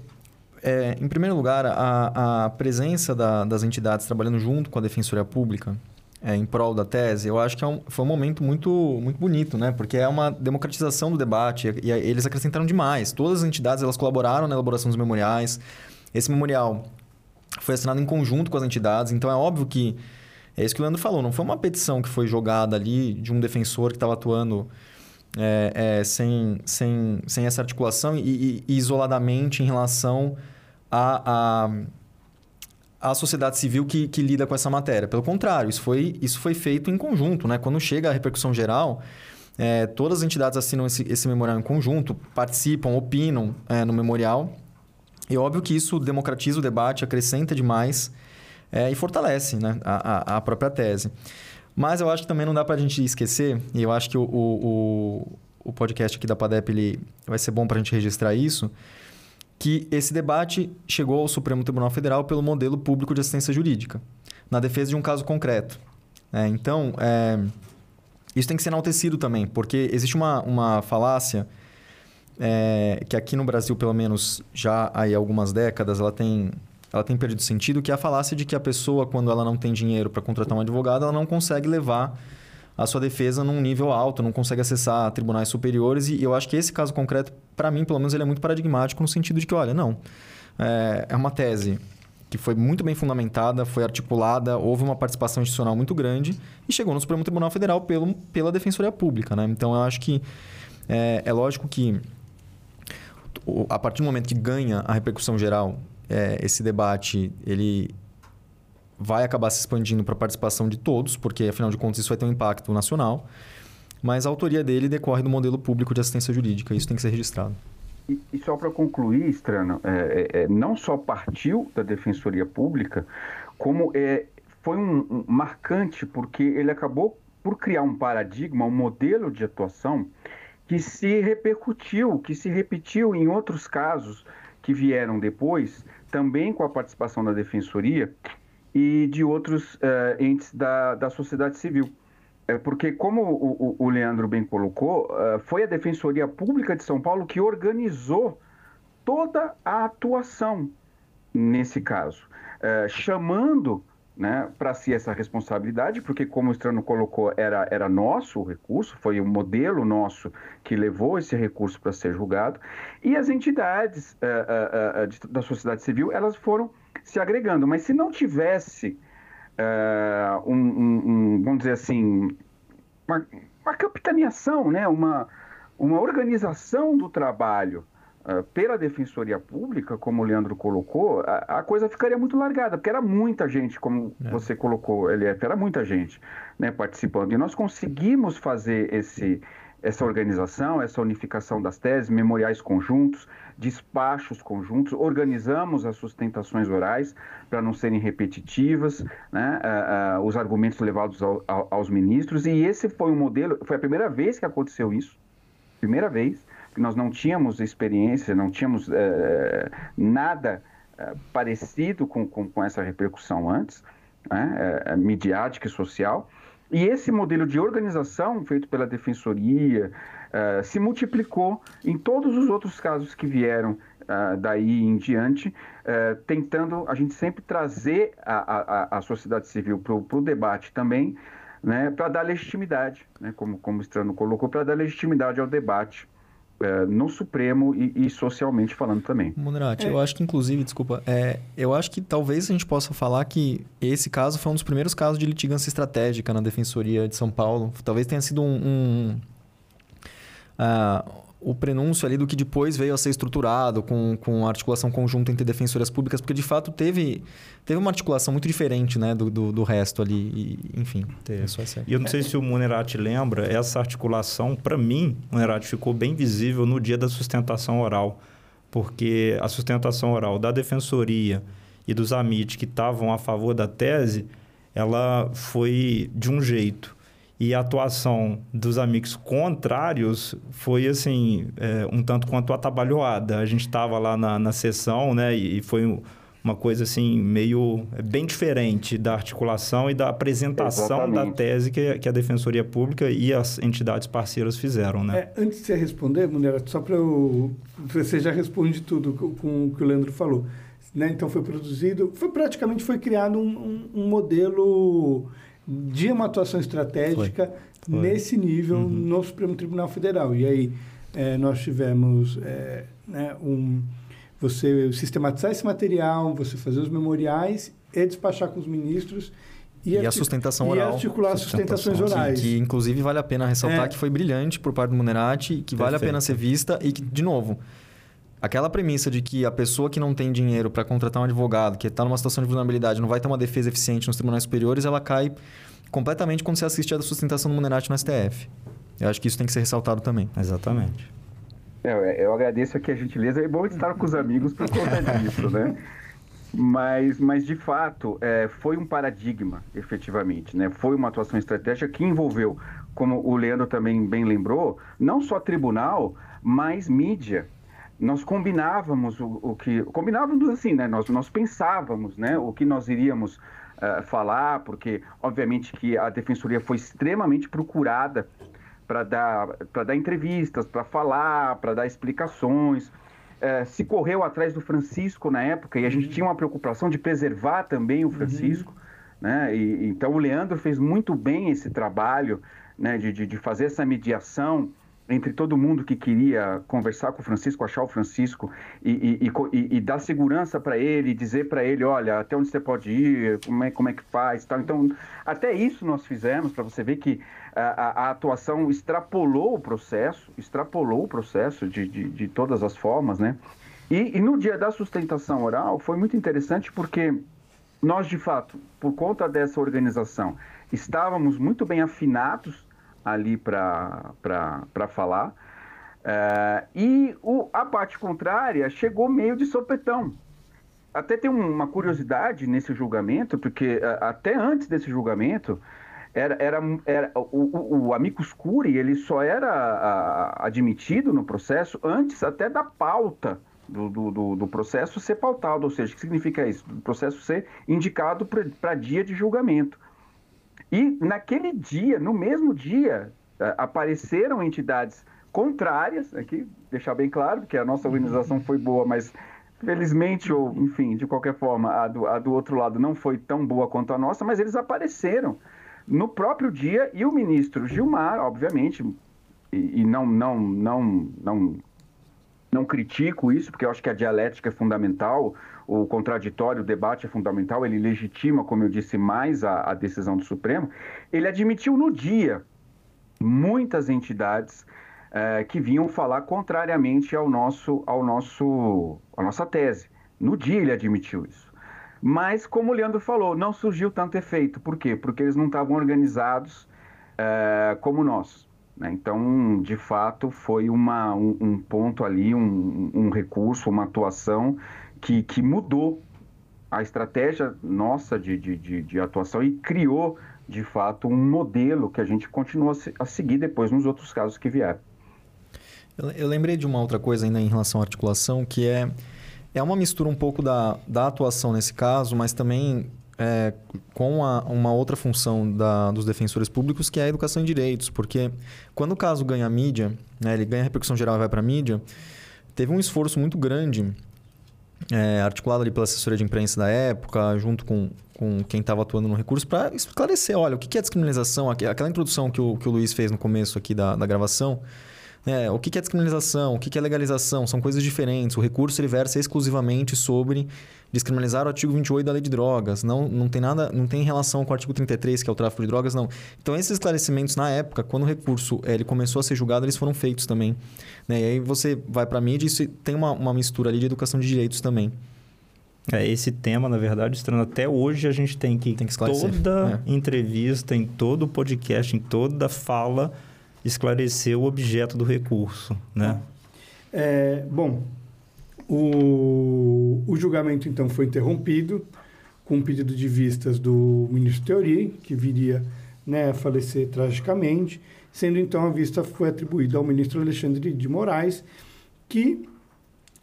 é, em primeiro lugar, a, a presença da- das entidades trabalhando junto com a Defensoria Pública é, em prol da tese, eu acho que é um- foi um momento muito, muito bonito, né? Porque é uma democratização do debate e, e eles acrescentaram demais. Todas as entidades elas colaboraram na elaboração dos memoriais. Esse memorial foi assinado em conjunto com as entidades, então é óbvio que é isso que o Leandro falou, não foi uma petição que foi jogada ali de um defensor que estava atuando é, é, sem, sem, sem essa articulação e, e- isoladamente em relação à a, a, sociedade civil que, que lida com essa matéria. Pelo contrário, isso foi, isso foi feito em conjunto. Né? Quando chega a repercussão geral, é, todas as entidades assinam esse, esse memorial em conjunto, participam, opinam é, no memorial. E é óbvio que isso democratiza o debate, acrescenta demais é, e fortalece né, a, a, a própria tese. Mas eu acho que também não dá para a gente esquecer, e eu acho que o, o, o, podcast aqui da PADEP ele vai ser bom para a gente registrar isso, que esse debate chegou ao Supremo Tribunal Federal pelo modelo público de assistência jurídica, na defesa de um caso concreto. É, então, é, isso tem que ser enaltecido também, porque existe uma, uma falácia é, que aqui no Brasil, pelo menos já há algumas décadas, ela tem, ela tem perdido sentido, que é a falácia de que a pessoa, quando ela não tem dinheiro para contratar um advogado, ela não consegue levar a sua defesa num nível alto, não consegue acessar tribunais superiores. E eu acho que esse caso concreto, para mim, pelo menos, ele é muito paradigmático no sentido de que, olha, não, é, é uma tese que foi muito bem fundamentada, foi articulada, houve uma participação institucional muito grande e chegou no Supremo Tribunal Federal pelo, pela Defensoria Pública. Né? Então, eu acho que é, é lógico que a partir do momento que ganha a repercussão geral, é, esse debate ele vai acabar se expandindo para a participação de todos, porque afinal de contas isso vai ter um impacto nacional. Mas a autoria dele decorre do modelo público de assistência jurídica, isso tem que ser registrado. E, e só para concluir, Strano, é, é, é, não só partiu da Defensoria Pública, como é, foi um, um marcante, porque ele acabou por criar um paradigma, um modelo de atuação que se repercutiu, que se repetiu em outros casos que vieram depois, também com a participação da Defensoria e de outros eh, entes da, da sociedade civil. É porque, como o, o- o Leandro bem colocou, eh, foi a Defensoria Pública de São Paulo que organizou toda a atuação nesse caso, eh, chamando né, para si essa responsabilidade, porque, como o Estrano colocou, era, era nosso o recurso, foi o modelo nosso que levou esse recurso para ser julgado, e as entidades de- da sociedade civil elas foram se agregando. Mas se não tivesse eh, um, um- um, vamos dizer assim, uma, uma capitaneação, né? uma, uma organização do trabalho uh, pela Defensoria Pública, como o Leandro colocou, a, a coisa ficaria muito largada, porque era muita gente, como é. você colocou, Eliette, era muita gente né, participando. E nós conseguimos fazer esse, essa organização, essa unificação das teses, memoriais conjuntos, despachos conjuntos, organizamos as sustentações orais para não serem repetitivas, né, uh, uh, os argumentos levados ao, ao, aos ministros, e esse foi um modelo, foi a primeira vez que aconteceu isso, primeira vez, que nós não tínhamos experiência, não tínhamos uh, nada parecido com, com, com, essa repercussão antes, né, midiática e social, e esse modelo de organização feito pela Defensoria uh, se multiplicou em todos os outros casos que vieram uh, daí em diante, uh, tentando a gente sempre trazer a, a, a sociedade civil para o debate também, né, para dar legitimidade, né, como, como o Strano colocou, para dar legitimidade ao debate no Supremo e, e, socialmente falando também. Munerati, é. eu acho que inclusive, desculpa, é, eu acho que talvez a gente possa falar que esse caso foi um dos primeiros casos de litigância estratégica na Defensoria de São Paulo. Talvez tenha sido um, um uh, o prenúncio ali do que depois veio a ser estruturado com, com articulação conjunta entre defensoras públicas, porque de fato teve, teve uma articulação muito diferente né, do, do, do resto ali. E, enfim, teve. É e eu não sei se o Munerati lembra, essa articulação, para mim, Munerati ficou bem visível no dia da sustentação oral, porque a sustentação oral da defensoria e dos AMIT que estavam a favor da tese, ela foi de um jeito e a atuação dos amigos contrários foi assim é, um tanto quanto atabalhoada. A gente estava lá na, na sessão, né, e, foi uma coisa assim meio é, bem diferente da articulação e da apresentação Exatamente. da tese que, que, a Defensoria Pública e as entidades parceiras fizeram, né? É, antes de você responder, Munera, só para eu... Você já responde tudo com, com o que o Leandro falou. Né? Então, foi produzido... Foi praticamente foi criado um, um, um modelo de uma atuação estratégica Foi. Foi. nesse nível uhum. no Supremo Tribunal Federal. E aí é, nós tivemos é, né, um, você sistematizar esse material, você fazer os memoriais e despachar com os ministros e, e a sustentação oral. E articular sustentações orais. Que, que, inclusive, vale a pena ressaltar é. que foi brilhante por parte do Munerati, que Perfeito. vale a pena ser vista e que, de novo, aquela premissa de que a pessoa que não tem dinheiro para contratar um advogado, que está numa situação de vulnerabilidade, não vai ter uma defesa eficiente nos tribunais superiores, ela cai completamente quando você assiste a sustentação do Munerati no STF. Eu acho que isso tem que ser ressaltado também. Exatamente. É, eu agradeço aqui a gentileza. É bom estar com os amigos por conta disso, né? Mas, mas de fato, é, foi um paradigma, efetivamente. Né? Foi uma atuação estratégica que envolveu, como o Leandro também bem lembrou, não só tribunal, mas mídia nós combinávamos o, o, que combinávamos assim, né? Nós nós pensávamos, né? O que nós iríamos uh, falar, porque obviamente que a defensoria foi extremamente procurada para dar para dar entrevistas, para falar, para dar explicações. Uh, se correu atrás do Francisco na época e a gente uhum. tinha uma preocupação de preservar também o Francisco, uhum. né? E, então o Leandro fez muito bem esse trabalho, né? de, de, de fazer essa mediação entre todo mundo que queria conversar com o Francisco, achar o Francisco e, e, e, e dar segurança para ele, dizer para ele, olha, até onde você pode ir, como é, como é que faz, tal. Então, até isso nós fizemos para você ver que a, a, atuação extrapolou o processo, extrapolou o processo de, de, de todas as formas, né? E, e no dia da sustentação oral foi muito interessante porque nós, de fato, por conta dessa organização, estávamos muito bem afinados ali para falar. É, e o, a parte contrária chegou meio de sopetão. Até tem uma curiosidade nesse julgamento, porque é, até antes desse julgamento, era, era, era o, o, o amicus curiae, ele só era a, admitido no processo antes até da pauta do, do, do, processo ser pautado, ou seja, o que significa isso? O processo ser indicado para dia de julgamento. E naquele dia, no mesmo dia, apareceram entidades contrárias, aqui deixar bem claro, que a nossa organização foi boa, mas felizmente, ou enfim, de qualquer forma, a do, a do outro lado não foi tão boa quanto a nossa, mas eles apareceram no próprio dia e o ministro Gilmar, obviamente, e, e não, não, não, não, não critico isso, porque eu acho que a dialética é fundamental, o contraditório, o debate é fundamental, ele legitima, como eu disse, mais a, a decisão do Supremo. Ele admitiu no dia muitas entidades é, que vinham falar contrariamente ao nosso, ao nosso, à nossa tese. No dia ele admitiu isso. Mas, como o Leandro falou, não surgiu tanto efeito. Por quê? Porque eles não estavam organizados é, como nós. Né? Então, de fato, foi uma, um, um ponto ali, um, um, recurso, uma atuação que, que mudou a estratégia nossa de, de, de, atuação e criou, de fato, um modelo que a gente continua a seguir depois nos outros casos que vieram. Eu, eu lembrei de uma outra coisa ainda em relação à articulação, que é, é uma mistura um pouco da, da atuação nesse caso, mas também é, com a, uma outra função da, dos defensores públicos, que é a educação em direitos. Porque quando o caso ganha mídia, né, ele ganha repercussão geral e vai para a mídia, teve um esforço muito grande, é, articulado ali pela assessoria de imprensa da época, junto com, com quem estava atuando no recurso, para esclarecer, olha, o que é descriminalização, aquela introdução que o, que o Luiz fez no começo aqui da, da gravação, é, o que é descriminalização? O que é legalização? São coisas diferentes. O recurso ele versa exclusivamente sobre descriminalizar o artigo 28 da Lei de Drogas. Não, não tem nada, não tem relação com o artigo 33, que é o tráfico de drogas, não. Então, esses esclarecimentos, na época, quando o recurso ele começou a ser julgado, eles foram feitos também. Né? E aí você vai para a mídia e tem uma, uma mistura ali de educação de direitos também. É, esse tema, na verdade, estranho até hoje a gente tem que, tem que toda é. entrevista, em todo podcast, em toda fala, esclarecer o objeto do recurso, né? É, bom, o, o julgamento então foi interrompido com um pedido de vistas do ministro Teori, que viria né, a falecer tragicamente, sendo então a vista foi atribuída ao ministro Alexandre de Moraes, que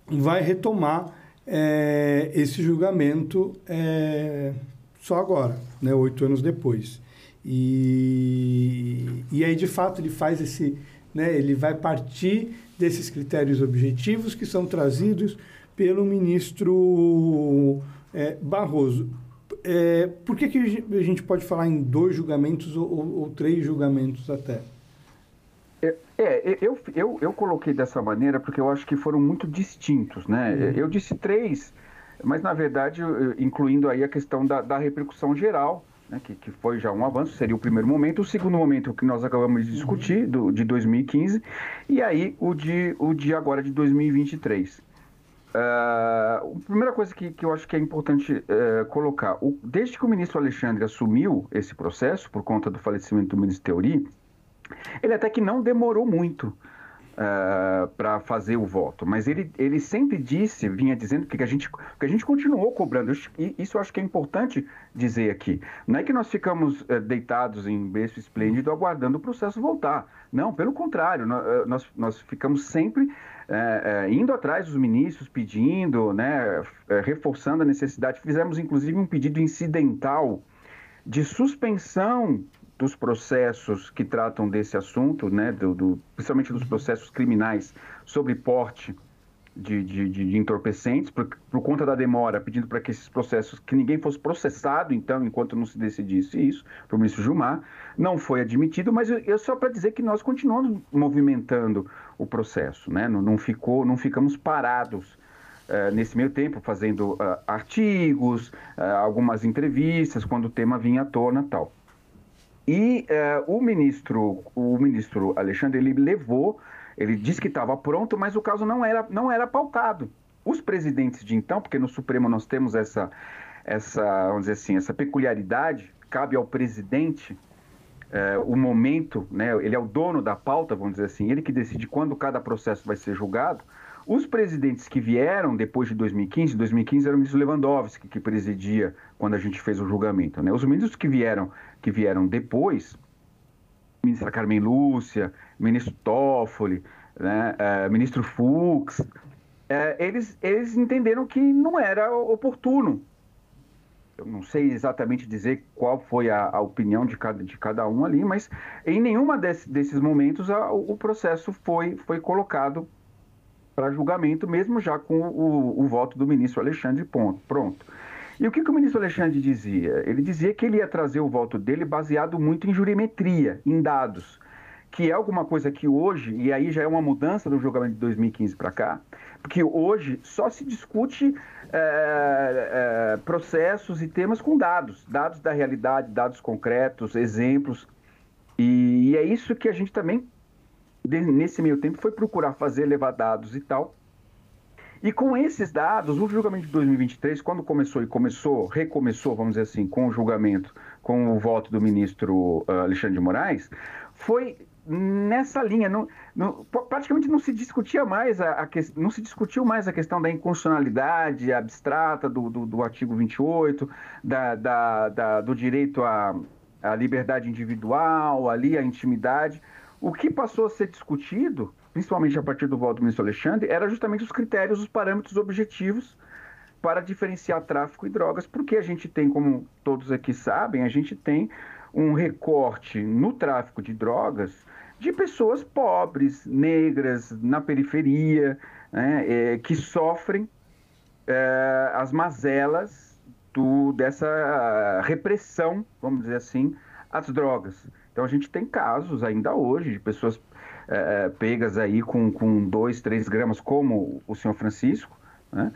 vai retomar é, esse julgamento é, só agora, né, oito anos depois. E, e aí, de fato, ele faz esse. Né, ele vai partir desses critérios objetivos que são trazidos pelo ministro é, Barroso. É, por que, que a gente pode falar em dois julgamentos ou, ou, três julgamentos até? É, é, eu, eu, eu coloquei dessa maneira porque eu acho que foram muito distintos, né? Uhum. Eu disse três, mas na verdade, incluindo aí a questão da, da repercussão geral, né, que, que foi já um avanço, seria o primeiro momento. O segundo momento que nós acabamos de discutir, do, de 2015, e aí o de, o de agora de 2023. Uh, ah, a primeira coisa que, que eu acho que é importante uh, colocar, o, desde que o ministro Alexandre assumiu esse processo, por conta do falecimento do ministro Teori, ele até que não demorou muito uh, eh, para fazer o voto. Mas ele, ele sempre disse, vinha dizendo que a gente, que a gente continuou cobrando. E isso eu acho que é importante dizer aqui. Não é que nós ficamos uh, deitados em berço esplêndido aguardando o processo voltar. Não, pelo contrário, eh, nós, nós ficamos sempre uh, indo atrás dos ministros, pedindo, né, reforçando a necessidade. Fizemos inclusive um pedido incidental de suspensão dos processos que tratam desse assunto, né, do, do principalmente dos processos criminais sobre porte de, de, de entorpecentes, por, por, conta da demora, pedindo para que esses processos, que ninguém fosse processado, então, enquanto não se decidisse isso, para o ministro Gilmar, não foi admitido, mas eu, eu só para dizer que nós continuamos movimentando o processo, né, não, não ficou, não ficamos parados Uh, nesse meio tempo, fazendo uh, artigos, uh, algumas entrevistas, quando o tema vinha à tona tal. E uh, o ministro, o ministro Alexandre, ele levou, ele disse que estava pronto, mas o caso não era, não era pautado. Os presidentes de então, porque no Supremo nós temos essa, essa, vamos dizer assim, essa peculiaridade, cabe ao presidente uh, o momento, né, ele é o dono da pauta, vamos dizer assim, ele que decide quando cada processo vai ser julgado. Os presidentes que vieram depois de 2015, 2015 era o ministro Lewandowski que presidia quando a gente fez o julgamento. Né? Os ministros que vieram, que vieram depois, ministra Carmen Lúcia, ministro Toffoli, né? uh, ministro Fux, uh, eles, eles entenderam que não era oportuno. Eu não sei exatamente dizer qual foi a, a opinião de cada, de cada um ali, mas em nenhuma desse, desses momentos a, o processo foi, foi colocado para julgamento, mesmo já com o, o, voto do ministro Alexandre ponto, pronto. E o que, que, o ministro Alexandre dizia? Ele dizia que ele ia trazer o voto dele baseado muito em jurimetria, em dados, que é alguma coisa que hoje, e aí já é uma mudança do julgamento de 2015 para cá, porque hoje só se discute é, é, processos e temas com dados, dados da realidade, dados concretos, exemplos, e, e é isso que a gente também nesse meio tempo, foi procurar fazer, levar dados e tal. E com esses dados, o julgamento de 2023, quando começou e começou, recomeçou, vamos dizer assim, com o julgamento, com o voto do ministro uh, Alexandre de Moraes, foi nessa linha. Não, não, praticamente não se discutia mais a, a, não se discutiu mais a questão da inconstitucionalidade abstrata do, do, do artigo 28, da, da, da, do direito à, à liberdade individual, ali, à intimidade. O que passou a ser discutido, principalmente a partir do voto do ministro Alexandre, era justamente os critérios, os parâmetros objetivos para diferenciar tráfico e drogas, porque a gente tem, como todos aqui sabem, a gente tem um recorte no tráfico de drogas de pessoas pobres, negras, na periferia, né, é, que sofrem é, as mazelas do, dessa repressão, vamos dizer assim, às drogas. Então a gente tem casos ainda hoje de pessoas é, é pegas aí com, com dois, três gramas, como o senhor Francisco, né,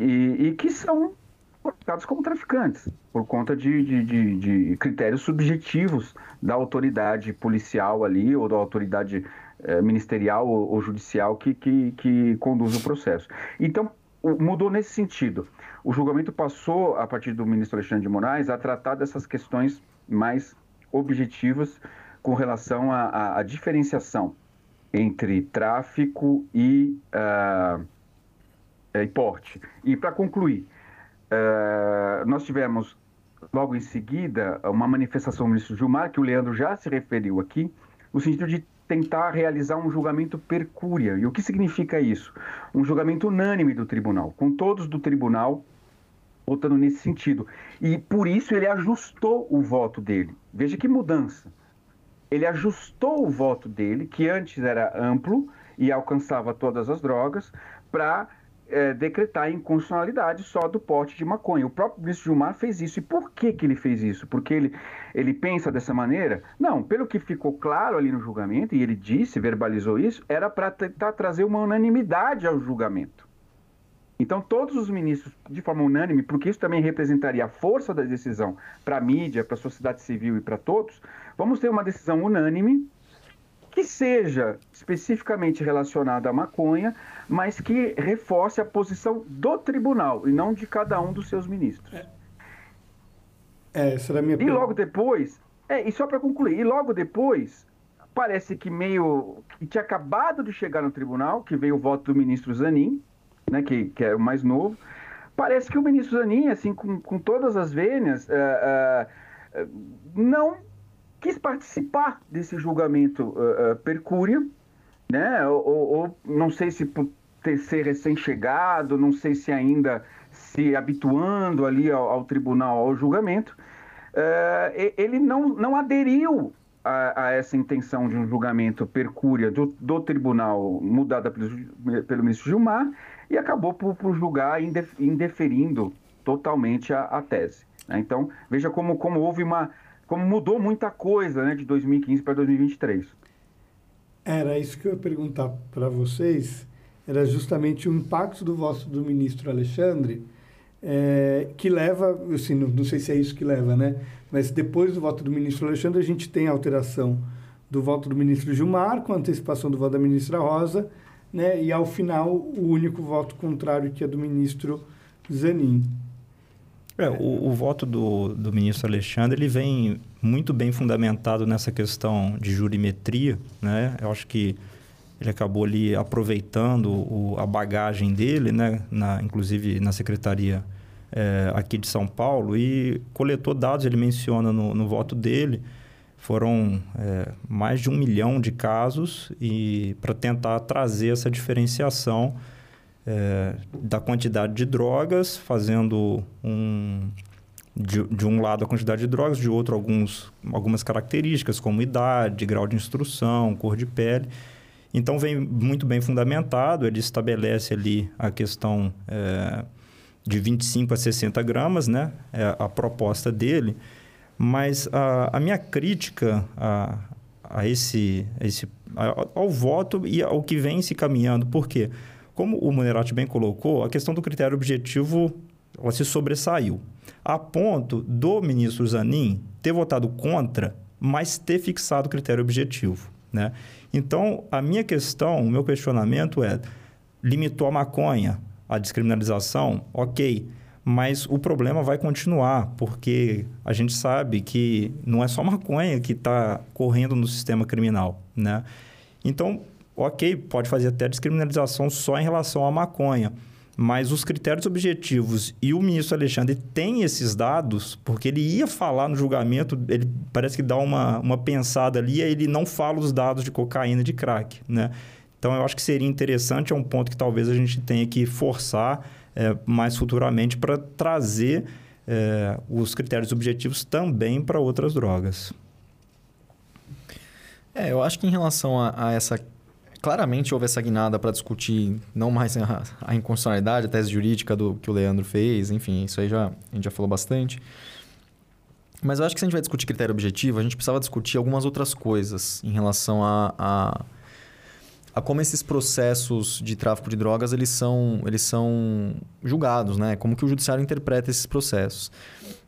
e, e que são colocados como traficantes, por conta de, de, de, de, critérios subjetivos da autoridade policial ali, ou da autoridade eh, ministerial ou, ou judicial que, que, que, conduz o processo. Então, mudou nesse sentido. O julgamento passou, a partir do ministro Alexandre de Moraes, a tratar dessas questões mais objetivas com relação à diferenciação entre tráfico e, uh, e porte. E, para concluir, Uh, nós tivemos logo em seguida uma manifestação do ministro Gilmar, que o Leandro já se referiu aqui, no sentido de tentar realizar um julgamento per. E o que significa isso? Um julgamento unânime do tribunal, com todos do tribunal votando nesse sentido. E por isso ele ajustou o voto dele. Veja que mudança. Ele ajustou o voto dele, que antes era amplo e alcançava todas as drogas, para é, decretar a inconstitucionalidade só do porte de maconha. O próprio ministro Gilmar fez isso. E por que, que ele fez isso? Porque ele, ele pensa dessa maneira? Não, pelo que ficou claro ali no julgamento, e ele disse, verbalizou isso, era para tentar trazer uma unanimidade ao julgamento. Então, todos os ministros, de forma unânime, porque isso também representaria a força da decisão para a mídia, para a sociedade civil e para todos, vamos ter uma decisão unânime que seja especificamente relacionada à maconha, mas que reforce a posição do tribunal e não de cada um dos seus ministros. É, é essa era a minha E logo depois, é, e só para concluir, e logo depois, parece que meio que tinha acabado de chegar no tribunal, que veio o voto do ministro Zanin, né, que, que é o mais novo, parece que o ministro Zanin, assim, com, com todas as vênias, uh, uh, não quis participar desse julgamento uh, uh, per cúria, né? Ou, ou, não sei se por ter, ser recém-chegado, não sei se ainda se habituando ali ao, ao tribunal, ao julgamento, ele não, não aderiu a, a, essa intenção de um julgamento per cúria do, do tribunal mudada pelo, pelo ministro Gilmar e acabou por, por julgar indeferindo totalmente a, a tese. Né? Então, veja como, como houve uma como mudou muita coisa né, de 2015 para 2023. Era isso que eu ia perguntar para vocês, era justamente o impacto do voto do ministro Alexandre, é, que leva, assim, não, não, sei se é isso que leva, né? Mas depois do voto do ministro Alexandre, a gente tem a alteração do voto do ministro Gilmar, com antecipação do voto da ministra Rosa, né? E ao final, o único voto contrário, que é do ministro Zanin. É, o, o, voto do, do ministro Alexandre ele vem muito bem fundamentado nessa questão de jurimetria. Né? Eu acho que ele acabou ali aproveitando o, a bagagem dele, né? na, inclusive na secretaria é, aqui de São Paulo, e coletou dados. Ele menciona no, no voto dele foram é, mais de um milhão de casos e para tentar trazer essa diferenciação é, da quantidade de drogas, fazendo um, de, de, um lado a quantidade de drogas, de outro alguns, algumas características, como idade, grau de instrução, cor de pele. Então, vem muito bem fundamentado, ele estabelece ali a questão é, de 25 a 60 gramas, né? É a proposta dele. Mas a, a minha crítica a, a esse, a esse ao, voto e ao que vem se caminhando? Porque como o Munerati bem colocou, a questão do critério objetivo ela se sobressaiu, a ponto do ministro Zanin ter votado contra, mas ter fixado o critério objetivo. né? Então, a minha questão, o meu questionamento é, limitou a maconha, a descriminalização, ok, mas o problema vai continuar, porque a gente sabe que não é só maconha que está correndo no sistema criminal, né? Então, ok, pode fazer até descriminalização só em relação à maconha, mas os critérios objetivos e o ministro Alexandre tem esses dados, porque ele ia falar no julgamento, ele parece que dá uma, uma pensada ali, aí ele não fala os dados de cocaína e de crack, né? Então, eu acho que seria interessante, é um ponto que talvez a gente tenha que forçar é, mais futuramente para trazer é, os critérios objetivos também para outras drogas. É, eu acho que em relação a, a essa claramente houve essa guinada para discutir não mais a, a, inconstitucionalidade, a tese jurídica do que o Leandro fez, enfim, isso aí já, a gente já falou bastante. Mas eu acho que se a gente vai discutir critério objetivo, a gente precisava discutir algumas outras coisas em relação a, a, a como esses processos de tráfico de drogas eles são, eles são julgados, né? Como que o judiciário interpreta esses processos.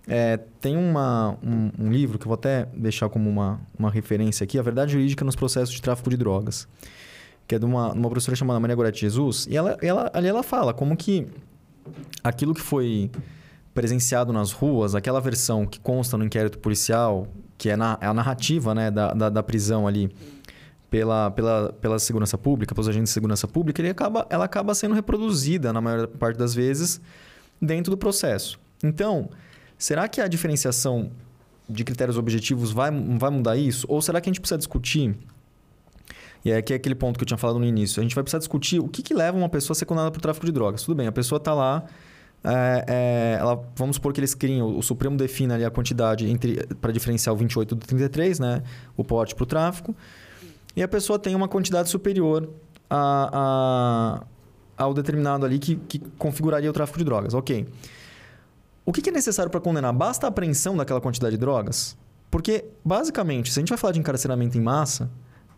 É, tem uma, um, um, livro que eu vou até deixar como uma, uma referência aqui, A Verdade Jurídica nos Processos de Tráfico de Drogas que é de uma, uma professora chamada Maria Gorete Jesus, e ela, ela, ali ela fala como que aquilo que foi presenciado nas ruas, aquela versão que consta no inquérito policial, que é, na, é a narrativa né, da, da, da, prisão ali pela, pela, pela segurança pública, pelos agentes de segurança pública, ele acaba, ela acaba sendo reproduzida, na maior parte das vezes, dentro do processo. Então, será que a diferenciação de critérios objetivos vai, vai mudar isso? Ou será que a gente precisa discutir e aqui é aquele ponto que eu tinha falado no início. A gente vai precisar discutir o que, que leva uma pessoa a ser condenada por tráfico de drogas. Tudo bem, a pessoa está lá, é, é, ela, vamos supor que eles criem, o, o Supremo defina ali a quantidade para diferenciar o 28 do 33, né? o porte para o tráfico, e a pessoa tem uma quantidade superior a, a, ao determinado ali que, que configuraria o tráfico de drogas. Ok. O que, é necessário para condenar? Basta a apreensão daquela quantidade de drogas? Porque, basicamente, se a gente vai falar de encarceramento em massa,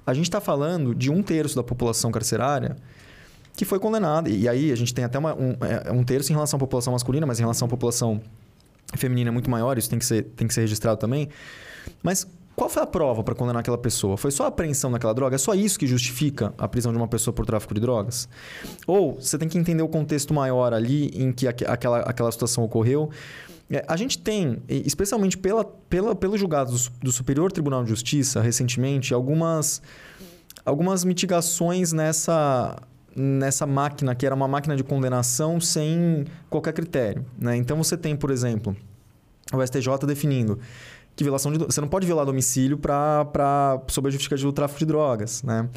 a gente está falando de um terço da população carcerária que foi condenada. E aí a gente tem até uma, um, é, um terço em relação à população masculina, mas em relação à população feminina é muito maior, isso tem que ser, tem que ser registrado também. Mas qual foi a prova para condenar aquela pessoa? Foi só a apreensão daquela droga? É só isso que justifica a prisão de uma pessoa por tráfico de drogas? Ou você tem que entender o contexto maior ali em que aquela, aquela situação ocorreu. É, a gente tem, especialmente pela, pela, pelos julgados do Superior Tribunal de Justiça, recentemente, algumas, algumas mitigações nessa, nessa máquina, que era uma máquina de condenação sem qualquer critério. Né? Então você tem, por exemplo, o STJ definindo que violação de, você não pode violar domicílio para sob a justificativa do tráfico de drogas. Né?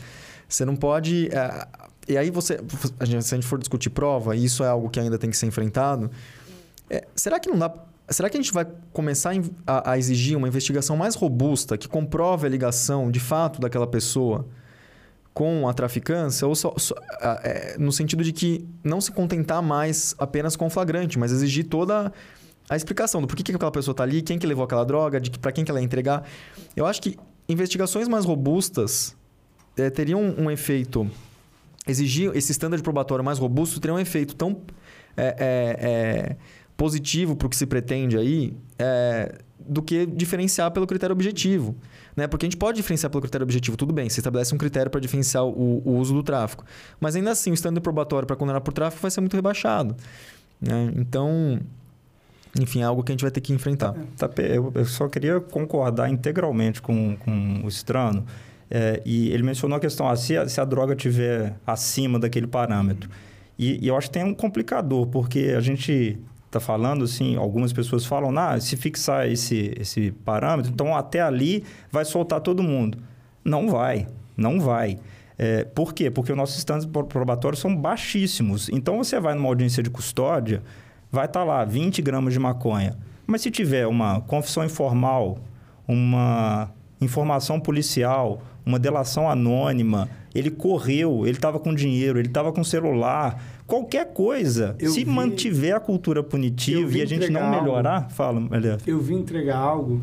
Você não pode. É, e aí você. Se a gente for discutir prova, e isso é algo que ainda tem que ser enfrentado é, será que não dá. Será que a gente vai começar a, a, exigir uma investigação mais robusta que comprove a ligação de fato daquela pessoa com a traficância? Ou só, só é, no sentido de que não se contentar mais apenas com o flagrante, mas exigir toda a explicação do porquê que aquela pessoa está ali, quem que levou aquela droga, de para quem que ela ia entregar. Eu acho que investigações mais robustas é, teriam um, efeito. Exigir esse standard probatório mais robusto teria um efeito tão. É, é, positivo para o que se pretende aí do que diferenciar pelo critério objetivo. Né? Porque a gente pode diferenciar pelo critério objetivo, tudo bem, você estabelece um critério para diferenciar o, o, uso do tráfico. Mas ainda assim, o standard probatório para condenar por tráfico vai ser muito rebaixado. Né? Então, enfim, é algo que a gente vai ter que enfrentar. Tá, eu só queria concordar integralmente com, com o Strano. É, e ele mencionou a questão, ah, se, a, se a droga tiver acima daquele parâmetro. E, e, eu acho que tem um complicador, porque a gente está falando, assim, algumas pessoas falam, ah, se fixar esse, esse parâmetro, então até ali vai soltar todo mundo. Não vai, não vai. É, por quê? Porque os nossos estándares probatórios são baixíssimos. Então, você vai numa audiência de custódia, vai estar tá lá 20 gramas de maconha. Mas se tiver uma confissão informal, uma informação policial, uma delação anônima, ele correu, ele estava com dinheiro, ele estava com celular, qualquer coisa, eu se vi, mantiver a cultura punitiva e a gente não melhorar, algo, fala, melhor. Eu vim entregar algo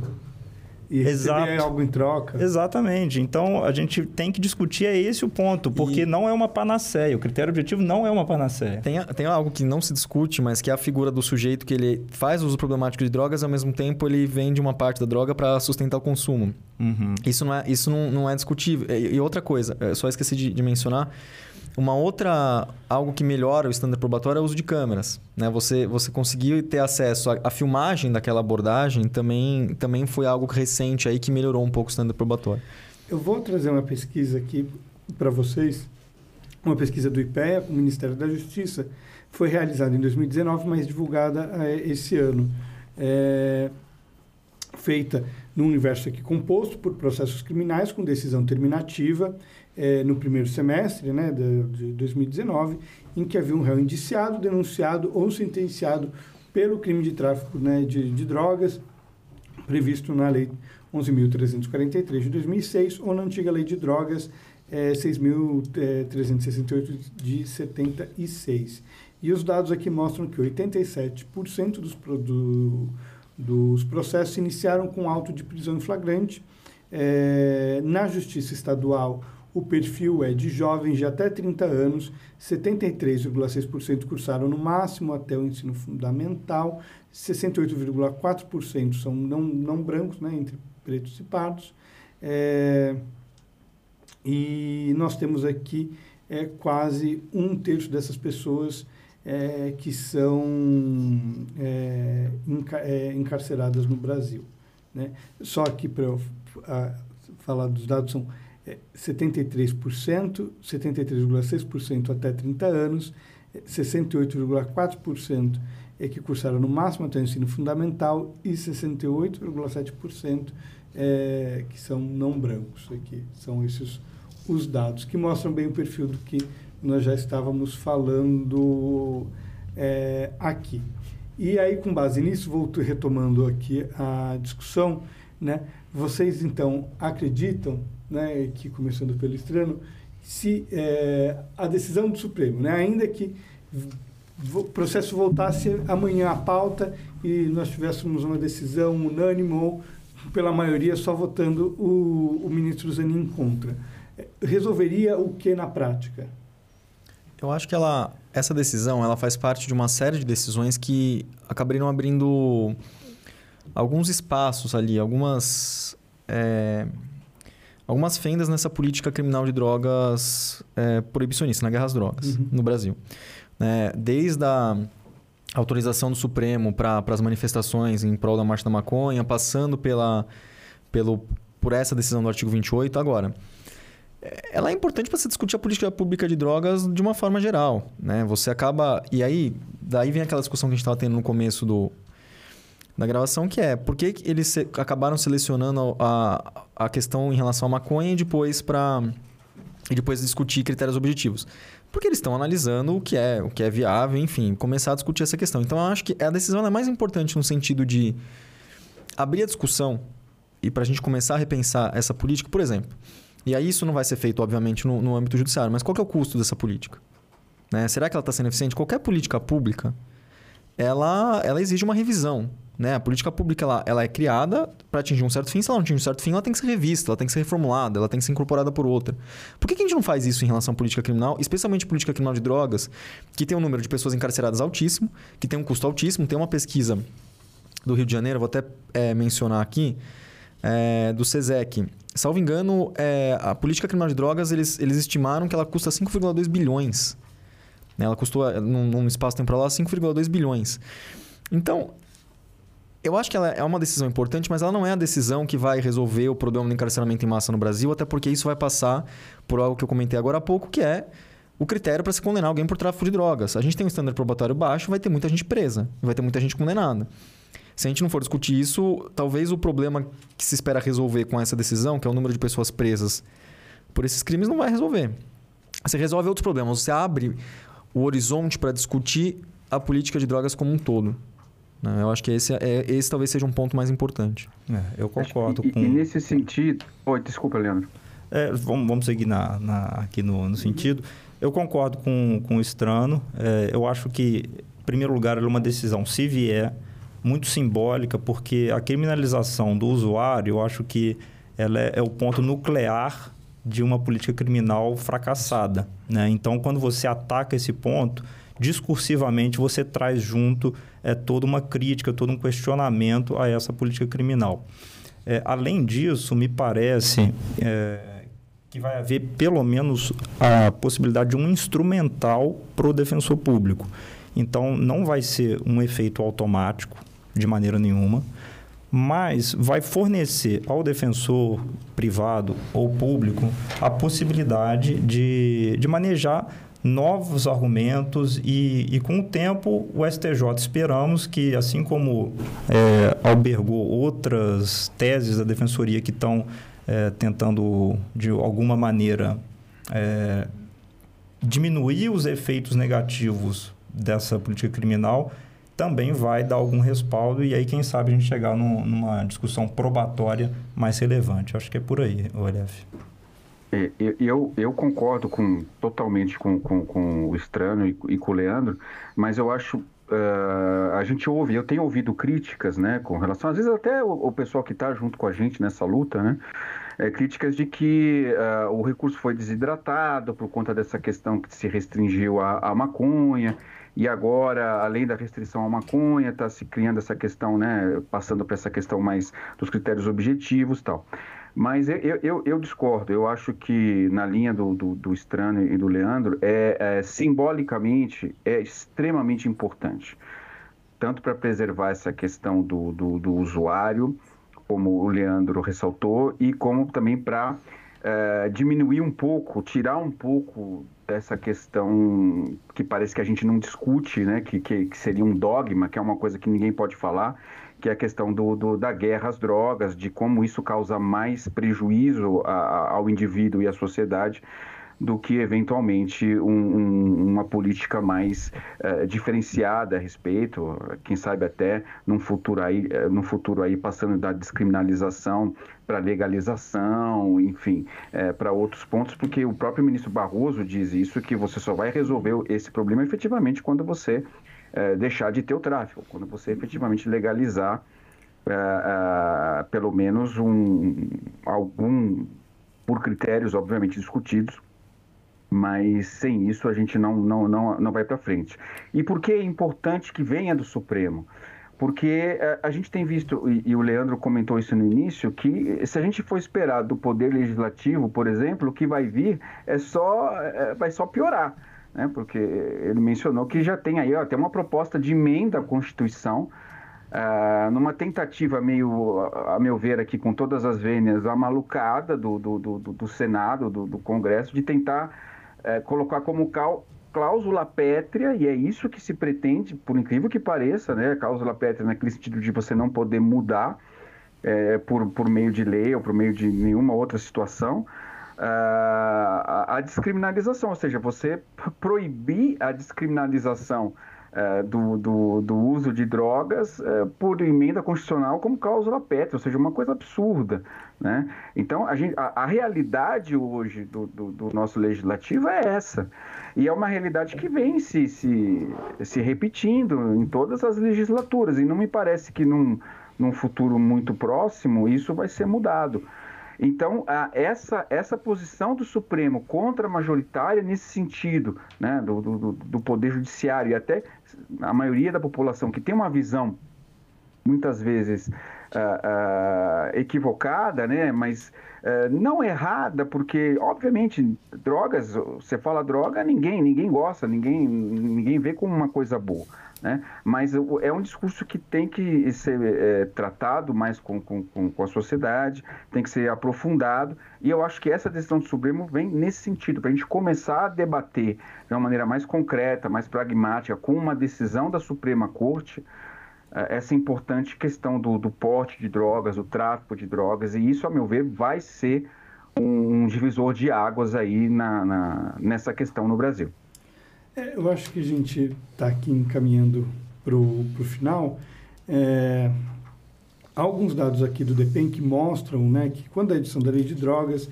e receber Exato. algo em troca. Exatamente. Então, a gente tem que discutir, é esse o ponto, porque E- não é uma panaceia. O critério objetivo não é uma panaceia. Tem, tem algo que não se discute, mas que é a figura do sujeito que ele faz uso problemático de drogas e ao mesmo tempo ele vende uma parte da droga para sustentar o consumo. Uhum. Isso não é, isso não, não é discutível. E, e outra coisa, eu só esqueci de, de mencionar, uma outra algo que melhora o standard probatório é o uso de câmeras. Né? Você, você conseguir ter acesso à, à filmagem daquela abordagem também, também foi algo recente aí que melhorou um pouco o standard probatório. Eu vou trazer uma pesquisa aqui para vocês, uma pesquisa do IPEA com o Ministério da Justiça, foi realizada em 2019, mas divulgada eh, esse ano. É, feita num universo aqui composto por processos criminais com decisão terminativa eh, no primeiro semestre né, de, de 2019, em que havia um réu indiciado, denunciado ou sentenciado pelo crime de tráfico né, de, de drogas previsto na Lei 11.343 de 2006 ou na antiga Lei de Drogas eh, 6.368 de 76. E os dados aqui mostram que 87% dos, pro- do, dos processos iniciaram com auto de prisão em flagrante. Eh, na Justiça Estadual, o perfil é de jovens de até 30 anos, 73,6% cursaram no máximo até o ensino fundamental, 68,4% são não, não brancos, né, entre pretos e pardos. Eh, e nós temos aqui é, quase um terço dessas pessoas é, que são é, enca- é, encarceradas no Brasil. Né? Só que para falar dos dados, são é, 73%, 73,6% até 30 anos, é, 68,4% é que cursaram no máximo até o ensino fundamental e 68,7% é, que são não brancos aqui. São esses os dados que mostram bem o perfil do que nós já estávamos falando é, aqui. E aí, com base nisso, volto retomando aqui a discussão, né? Vocês, então, acreditam, né, que começando pelo Estrano, se é, a decisão do Supremo, né, ainda que o processo voltasse amanhã à pauta e nós tivéssemos uma decisão unânime ou pela maioria só votando o, o ministro Zanin contra, eh, resolveria o que na prática? Eu acho que ela, essa decisão ela faz parte de uma série de decisões que acabariam abrindo alguns espaços ali, algumas, é, algumas fendas nessa política criminal de drogas é, proibicionista, na guerra às drogas, Uhum. no Brasil. Né, desde a autorização do Supremo para as manifestações em prol da Marcha da Maconha, passando pela, pelo, por essa decisão do artigo 28, agora ela é importante para se discutir a política pública de drogas de uma forma geral, né? Você acaba e aí daí vem aquela discussão que a gente estava tendo no começo do da gravação que é por que eles se- acabaram selecionando a, a questão em relação à maconha e depois para e depois discutir critérios objetivos? Porque eles estão analisando o que é o que é viável enfim começar a discutir essa questão. Então eu acho que a decisão é mais importante no sentido de abrir a discussão e para a gente começar a repensar essa política. Por exemplo e aí isso não vai ser feito, obviamente, no, no âmbito judiciário. Mas qual é o custo dessa política? Né? Será que ela está sendo eficiente? Qualquer política pública, ela, ela exige uma revisão. Né? A política pública ela, ela é criada para atingir um certo fim. Se ela não atingir um certo fim, ela tem que ser revista, ela tem que ser reformulada, ela tem que ser incorporada por outra. Por que, que a gente não faz isso em relação à política criminal, especialmente política criminal de drogas, que tem um número de pessoas encarceradas altíssimo, que tem um custo altíssimo? Tem uma pesquisa do Rio de Janeiro, vou até eh, mencionar aqui, é, do SESEC. Salvo engano, é, a política criminal de drogas, eles, eles estimaram que ela custa 5,2 bilhões. Né? Ela custou, eh, num, num espaço temporal, lá, 5,2 bilhões. Então, eu acho que ela é uma decisão importante, mas ela não é a decisão que vai resolver o problema do encarceramento em massa no Brasil, até porque isso vai passar por algo que eu comentei agora há pouco, que é o critério para se condenar alguém por tráfico de drogas. A gente tem um standard probatório baixo, vai ter muita gente presa, vai ter muita gente condenada. Se a gente não for discutir isso, talvez o problema que se espera resolver com essa decisão, que é o número de pessoas presas por esses crimes, não vai resolver. Você resolve outros problemas. Você abre o horizonte para discutir a política de drogas como um todo. né? Eu acho que esse, é, esse talvez seja um ponto mais importante. É, eu concordo e, com. E nesse sentido. Oi, desculpa, Leandro. É, vamos, vamos seguir na, na- aqui no, no sentido. Eu concordo com, com o Estrano. É, eu acho que, em primeiro lugar, é uma decisão, se vier muito simbólica, porque a criminalização do usuário, eu acho que ela é, é o ponto nuclear de uma política criminal fracassada. Né? Então, quando você ataca esse ponto, discursivamente você traz junto é, toda uma crítica, todo um questionamento a essa política criminal. É, além disso, me parece é, que vai haver pelo menos a possibilidade de um instrumental para o defensor público. Então, não vai ser um efeito automático, de maneira nenhuma, mas vai fornecer ao defensor privado ou público a possibilidade de, de manejar novos argumentos e, e, com o tempo o STJ esperamos que assim como é, albergou outras teses da defensoria que estão é, tentando de alguma maneira é, diminuir os efeitos negativos dessa política criminal também vai dar algum respaldo e aí quem sabe a gente chegar num, numa discussão probatória mais relevante acho que é por aí Olef. É, eu, eu concordo com, totalmente com, com, com o Estrano e, e, com o Leandro, mas eu acho. Uh, a gente ouve, eu tenho ouvido críticas, né, com relação, às vezes até o, o pessoal que está junto com a gente nessa luta, né, é, críticas de que uh, o recurso foi desidratado por conta dessa questão que se restringiu à maconha, e agora, além da restrição à maconha, está se criando essa questão, né, passando para essa questão mais dos critérios objetivos tal. Mas eu, eu, eu, discordo. Eu acho que na linha do, do, do Strano e do Leandro, é, é, simbolicamente é extremamente importante. Tanto para preservar essa questão do, do, do, usuário, como o Leandro ressaltou, e como também para é, diminuir um pouco, tirar um pouco dessa questão que parece que a gente não discute, né? que, que, que seria um dogma, que é uma coisa que ninguém pode falar, que é a questão do, do, da guerra às drogas, de como isso causa mais prejuízo a, ao indivíduo e à sociedade do que eventualmente um, um, uma política mais uh, diferenciada a respeito, quem sabe até num futuro aí, uh, num futuro aí passando da descriminalização para legalização, enfim, uh, para outros pontos, porque o próprio ministro Barroso diz isso que você só vai resolver esse problema efetivamente quando você é, deixar de ter o tráfico, quando você efetivamente legalizar é, é, pelo menos um, algum, por critérios obviamente discutidos, mas sem isso a gente não, não, não, não vai para frente. E por que é importante que venha do Supremo? Porque a gente tem visto, e o Leandro comentou isso no início, que se a gente for esperar do Poder Legislativo, por exemplo, o que vai vir é só, vai só piorar né? porque ele mencionou que já tem aí até uma proposta de emenda à Constituição, uh, numa tentativa meio, a meu ver aqui, com todas as vênias, amalucada do, do, do, do Senado, do, do, Congresso, de tentar uh, colocar como cal, cláusula pétrea, e é isso que se pretende, por incrível que pareça, né? cláusula pétrea naquele sentido de você não poder mudar é, por, por meio de lei ou por meio de nenhuma outra situação, a, a descriminalização, ou seja, você proibir a descriminalização uh, do, do, do, uso de drogas uh, por emenda constitucional como cláusula pétrea, ou seja, uma coisa absurda. Né? Então, a, gente, a, a realidade hoje do, do, do, nosso legislativo é essa. E é uma realidade que vem se, se, se repetindo em todas as legislaturas. E não me parece que num, num futuro muito próximo isso vai ser mudado. Então, a, essa, essa posição do Supremo contra a majoritária, nesse sentido, né, do, do, do Poder Judiciário e até a maioria da população que tem uma visão, muitas vezes, uh, equivocada, né, mas uh, não errada, porque, obviamente, drogas, você fala droga, ninguém, ninguém gosta, ninguém, ninguém vê como uma coisa boa. Né? Mas é um discurso que tem que ser é, tratado mais com, com, com, a sociedade, tem que ser aprofundado, e eu acho que essa decisão do Supremo vem nesse sentido, para a gente começar a debater de uma maneira mais concreta, mais pragmática, com uma decisão da Suprema Corte, essa importante questão do, do porte de drogas, do tráfico de drogas, e isso, a meu ver, vai ser um, divisor de águas aí na, na, nessa questão no Brasil. É, eu acho que a gente está aqui encaminhando para o final. É, alguns dados aqui do DEPEN que mostram né, que quando a edição da lei de drogas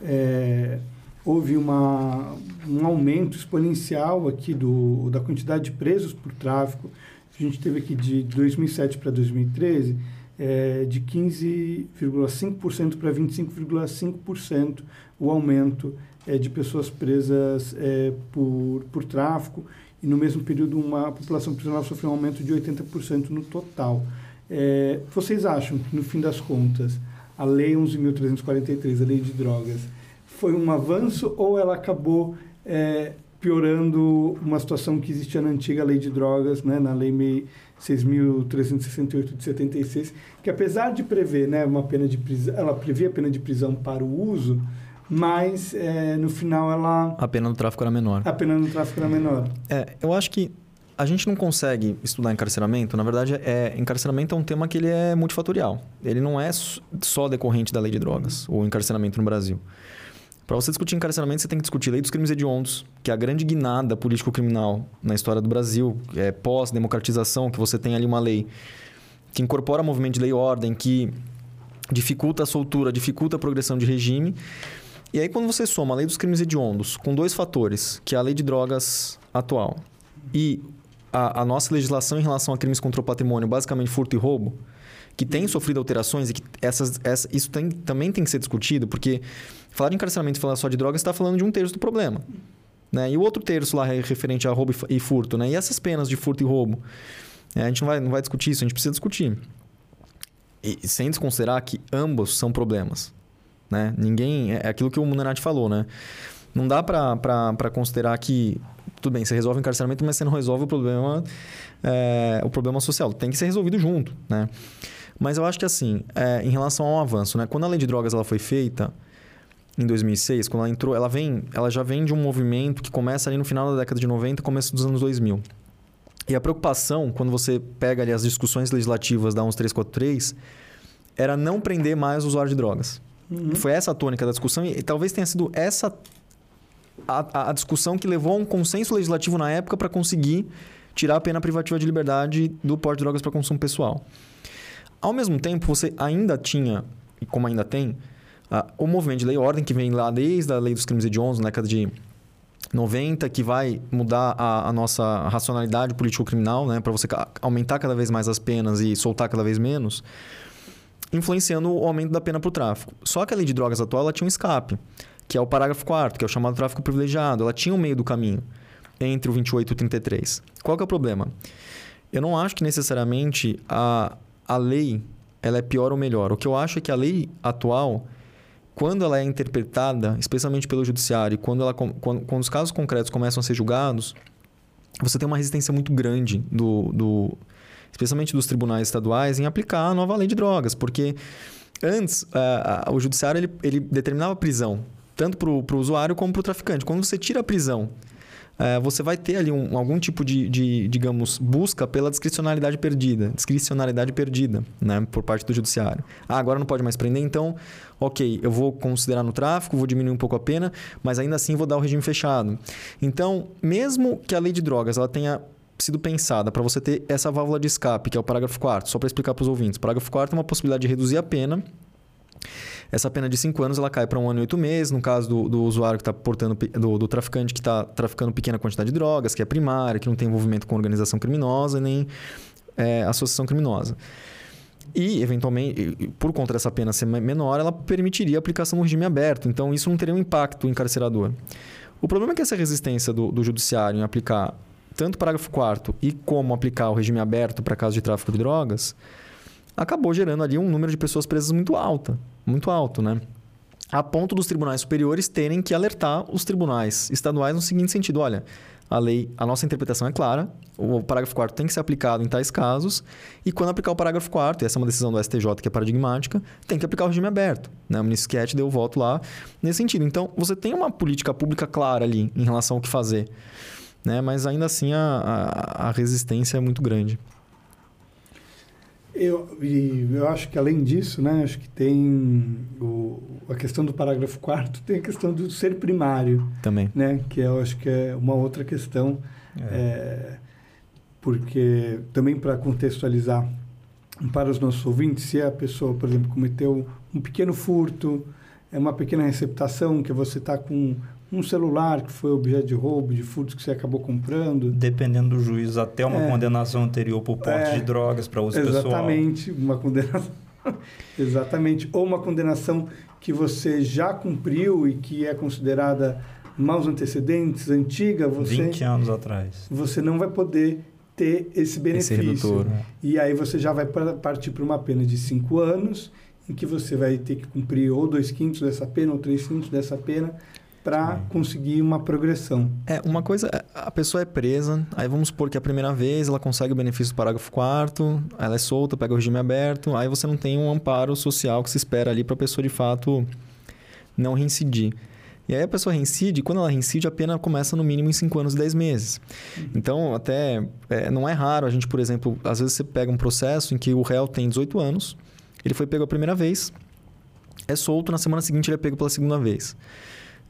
é, houve uma, um aumento exponencial aqui do, da quantidade de presos por tráfico, a gente teve aqui de 2007 para 2013 é, de 15,5% para 25,5% o aumento é, de pessoas presas é, por, por tráfico e no mesmo período uma população prisional sofreu um aumento de 80% no total. É, vocês acham que no fim das contas a lei 11.343, a lei de drogas, foi um avanço ou ela acabou é, piorando uma situação que existia na antiga lei de drogas, né, na lei 6.368 de 76, que apesar de prever né, uma pena de prisão, ela previa pena de prisão para o uso, mas é, no final ela... A pena do tráfico era menor. A pena do tráfico era menor. É, eu acho que a gente não consegue estudar encarceramento. Na verdade, é, encarceramento é um tema que ele é multifatorial. Ele não é só decorrente da lei de drogas, o encarceramento no Brasil. Para você discutir encarceramento, você tem que discutir lei dos crimes hediondos, que é a grande guinada político-criminal na história do Brasil, é pós-democratização, que você tem ali uma lei que incorpora movimento de lei e ordem, que dificulta a soltura, dificulta a progressão de regime. E aí, quando você soma a lei dos crimes hediondos com dois fatores, que é a lei de drogas atual e a, a nossa legislação em relação a crimes contra o patrimônio, basicamente furto e roubo, que tem sofrido alterações e que essas, essa, isso tem, também tem que ser discutido, porque falar de encarceramento e falar só de drogas está falando de um terço do problema. Né? E o outro terço lá é referente a roubo e furto. Né? E essas penas de furto e roubo? É, a gente não vai, não vai discutir isso, a gente precisa discutir. E, sem desconsiderar que ambos são problemas. Né? Ninguém. É, é aquilo que o Munenati falou, né? Não dá para considerar que. Tudo bem, você resolve o encarceramento, mas você não resolve o problema, é, o problema social. Tem que ser resolvido junto, né? Mas eu acho que assim, é, em relação ao avanço, né? Quando a lei de drogas ela foi feita em 2006, quando ela entrou, ela vem, ela já vem de um movimento que começa ali no final da década de 90, começo dos anos 2000. E a preocupação, quando você pega ali as discussões legislativas da 11343, era não prender mais o usuário de drogas. Uhum. Foi essa a tônica da discussão e, e talvez tenha sido essa a, a, discussão que levou a um consenso legislativo na época para conseguir tirar a pena privativa de liberdade do porte de drogas para consumo pessoal. Ao mesmo tempo, você ainda tinha, e como ainda tem, uh, o movimento de lei e ordem, que vem lá desde a lei dos crimes hediondos, na década de 90, que vai mudar a, a nossa racionalidade político-criminal, né, para você aumentar cada vez mais as penas e soltar cada vez menos, influenciando o aumento da pena para o tráfico. Só que a lei de drogas atual ela tinha um escape, que é o parágrafo 4 que é o chamado tráfico privilegiado. Ela tinha um meio do caminho entre o 28 e o 33. Qual que é o problema? Eu não acho que necessariamente a, a lei ela é pior ou melhor. O que eu acho é que a lei atual, quando ela é interpretada, especialmente pelo judiciário, quando, ela, quando, quando os casos concretos começam a ser julgados, você tem uma resistência muito grande do, do especialmente dos tribunais estaduais em aplicar a nova lei de drogas, porque antes o judiciário ele, ele determinava prisão tanto para o usuário como para o traficante. Quando você tira a prisão é, você vai ter ali um, algum tipo de, de, digamos, busca pela discricionalidade perdida, discricionalidade perdida, né, por parte do judiciário. Ah, agora não pode mais prender, então, ok, eu vou considerar no tráfico, vou diminuir um pouco a pena, mas ainda assim vou dar o regime fechado. Então, mesmo que a lei de drogas ela tenha sido pensada para você ter essa válvula de escape, que é o parágrafo 4 só para explicar para os ouvintes. O parágrafo 4 é uma possibilidade de reduzir a pena essa pena de 5 anos ela cai para um ano e oito meses, no caso do, do usuário que está portando, do, do, traficante que está traficando pequena quantidade de drogas, que é primária, que não tem envolvimento com organização criminosa nem é, associação criminosa. E, eventualmente, por conta dessa pena ser menor, ela permitiria a aplicação no regime aberto. Então, isso não teria um impacto encarcerador. O problema é que essa resistência do, do judiciário em aplicar tanto o parágrafo 4 e como aplicar o regime aberto para casos de tráfico de drogas acabou gerando ali um número de pessoas presas muito alta muito alto, né? A ponto dos tribunais superiores terem que alertar os tribunais estaduais no seguinte sentido: olha, a lei, a nossa interpretação é clara, o parágrafo 4 tem que ser aplicado em tais casos, e quando aplicar o parágrafo 4 e essa é uma decisão do STJ que é paradigmática, tem que aplicar o regime aberto. Né? O ministro Sketch deu o voto lá nesse sentido. Então, você tem uma política pública clara ali em relação ao que fazer, né? mas ainda assim a, a, a resistência é muito grande. Eu, e eu acho que além disso, né, acho que tem o, a questão do parágrafo 4 tem a questão do ser primário. Também. Né, que eu acho que é uma outra questão. É. É, porque também para contextualizar para os nossos ouvintes, se a pessoa, por exemplo, cometeu um pequeno furto, é uma pequena receptação, que você está com um celular que foi objeto de roubo, de furtos que você acabou comprando. Dependendo do juiz, até uma É. condenação anterior por porte É. de drogas para uso pessoal. Exatamente, uma condenação. *laughs* Exatamente. Ou uma condenação que você já cumpriu e que é considerada maus antecedentes, antiga, você, 20 anos atrás. você não vai poder ter esse benefício. redutor. E aí você já vai partir para uma pena de cinco anos, em que você vai ter que cumprir ou dois quintos dessa pena ou três quintos dessa pena para conseguir uma progressão. É, uma coisa, é, a pessoa é presa, aí vamos supor que a primeira vez ela consegue o benefício do parágrafo 4 ela é solta, pega o regime aberto, aí você não tem um amparo social que se espera ali para a pessoa de fato não reincidir. E aí a pessoa reincide, quando ela reincide, a pena começa no mínimo em 5 anos e 10 meses. Então, até é, não é raro a gente, por exemplo, às vezes você pega um processo em que o réu tem 18 anos, ele foi pego a primeira vez, é solto, na semana seguinte ele é pego pela segunda vez.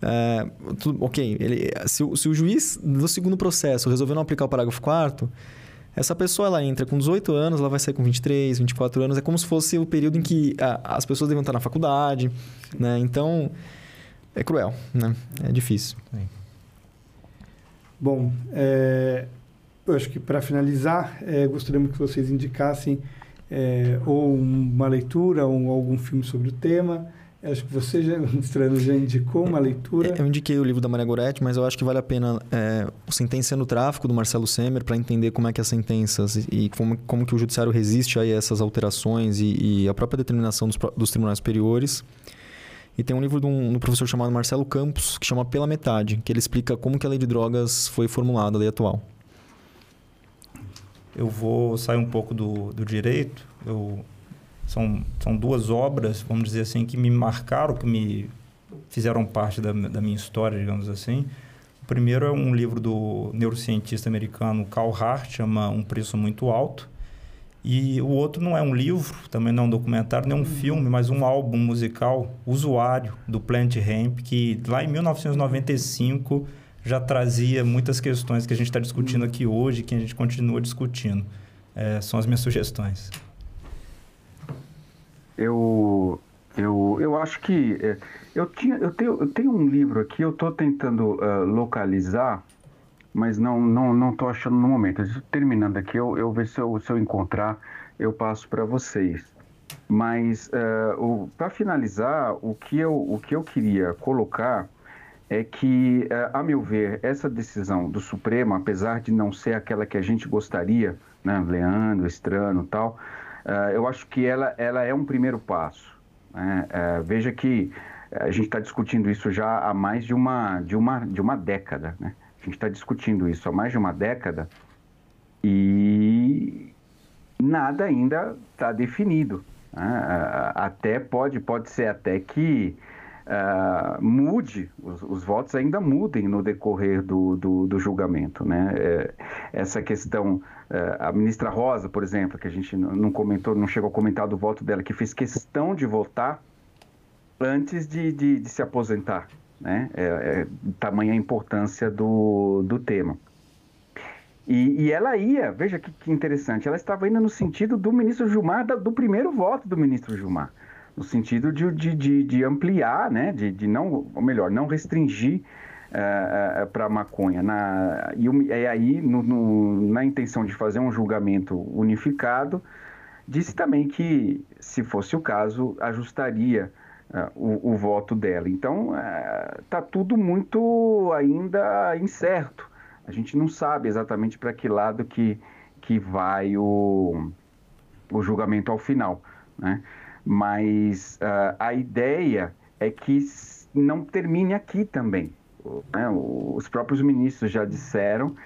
É, tudo- ok, ele, se, o- se o juiz do segundo processo resolveu não aplicar o parágrafo 4 essa pessoa ela entra com 18 anos, ela vai sair com 23, 24 anos. É como se fosse o período em que ah, as pessoas devem estar na faculdade, né? Então, é cruel, né? É difícil. Bom, é, eu acho que para finalizar, é, gostaríamos que vocês indicassem é, ou uma leitura ou algum filme sobre o tema. Eu acho que você, já, Strano, já indicou uma leitura. Eu indiquei o livro da Maria Goretti, mas eu acho que vale a pena é, o Sentenciando o Tráfico, do Marcelo Semer, para entender como é que as sentenças e, como, como que o judiciário resiste a essas alterações e, e a própria determinação dos, dos tribunais superiores. E tem um livro de um, de um professor chamado Marcelo Campos, que chama Pela Metade, que ele explica como que a lei de drogas foi formulada, a lei atual. Eu vou sair um pouco do, do direito. Eu, são, são duas obras, vamos dizer assim, que me marcaram, que me fizeram parte da, da minha história, digamos assim. O primeiro é um livro do neurocientista americano Carl Hart, chama Um Preço Muito Alto. E o outro não é um livro, também não é um documentário, nem um filme, mas um álbum musical, Usuário, do Plant Ramp, que lá em 1995 já trazia muitas questões que a gente está discutindo aqui hoje, que a gente continua discutindo. É, são as minhas sugestões. Eu, eu, eu acho que é, eu, tinha, eu, tenho, eu tenho um livro aqui, eu estou tentando ah, localizar, mas não não não achando no momento. Terminando aqui, eu, eu ver se eu, se eu encontrar, eu passo para vocês. Mas para finalizar, o que, eu, o que eu queria colocar é que, eh, a meu ver, essa decisão do Supremo, apesar de não ser aquela que a gente gostaria, né, Leandro, Estrano tal, eh, eu acho que ela, ela é um primeiro passo. né? Eh, veja que a gente está discutindo isso já há mais de uma, de uma, de uma década. Né? A gente está discutindo isso há mais de uma década e nada ainda está definido. né? Ah, Até pode, pode ser até que ah, mude, os, os votos ainda mudem no decorrer do, do, do julgamento. Né? É, essa questão, eh, a ministra Rosa, por exemplo, que a gente não comentou, não chegou a comentar do voto dela, que fez questão de votar antes de, de, de se aposentar. Né? É, é, tamanha importância do, do tema. E, e ela ia, veja que, que interessante, ela estava indo no sentido do ministro Gilmar, da- do primeiro voto do ministro Gilmar, no sentido de, de, de, de ampliar, né, de, de não, ou melhor, não restringir para a maconha. Na, e, aí, no- no- na intenção de fazer um julgamento unificado, disse também que, se fosse o caso, ajustaria ah, o, o voto dela. Então, está tudo muito ainda incerto. A gente não sabe exatamente para que lado que, que vai o, o julgamento ao final. Né? Mas a ideia é que não termine aqui também. Né? Os próprios ministros já disseram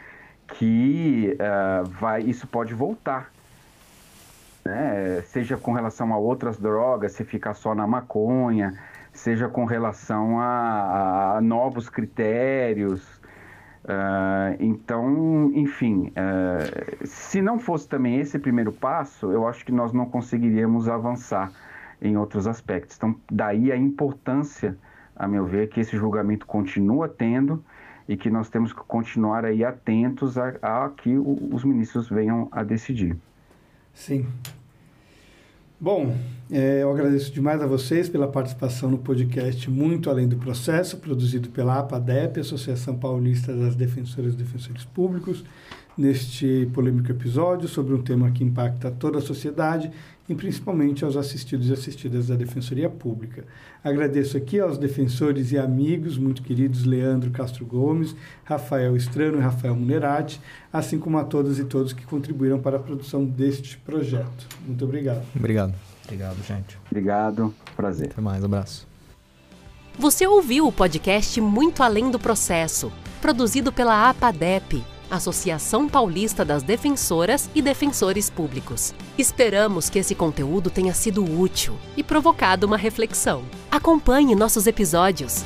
que ah, vai, isso pode voltar né? seja com relação a outras drogas, se ficar só na maconha, seja com relação a, a novos critérios. Ah, então, enfim, ah, se não fosse também esse primeiro passo, eu acho que nós não conseguiríamos avançar em outros aspectos. Então, daí a importância, a meu ver, que esse julgamento continua tendo e que nós temos que continuar aí atentos a, a que o- os ministros venham a decidir. Sim. Bom, é, eu agradeço demais a vocês pela participação no podcast Muito Além do Processo, produzido pela APADEP, Associação Paulista das Defensoras e Defensores Públicos, neste polêmico episódio sobre um tema que impacta toda a sociedade e principalmente aos assistidos e assistidas da Defensoria Pública. Agradeço aqui aos defensores e amigos muito queridos Leandro Castro Gomes, Rafael Estrano e Rafael Munerati, assim como a todas e todos que contribuíram para a produção deste projeto. Muito obrigado. Obrigado. Obrigado, gente. Obrigado, prazer. Até mais, abraço. Você ouviu o podcast Muito Além do Processo, produzido pela APADEP, Associação Paulista das Defensoras e Defensores Públicos. Esperamos que esse conteúdo tenha sido útil e provocado uma reflexão. Acompanhe nossos episódios.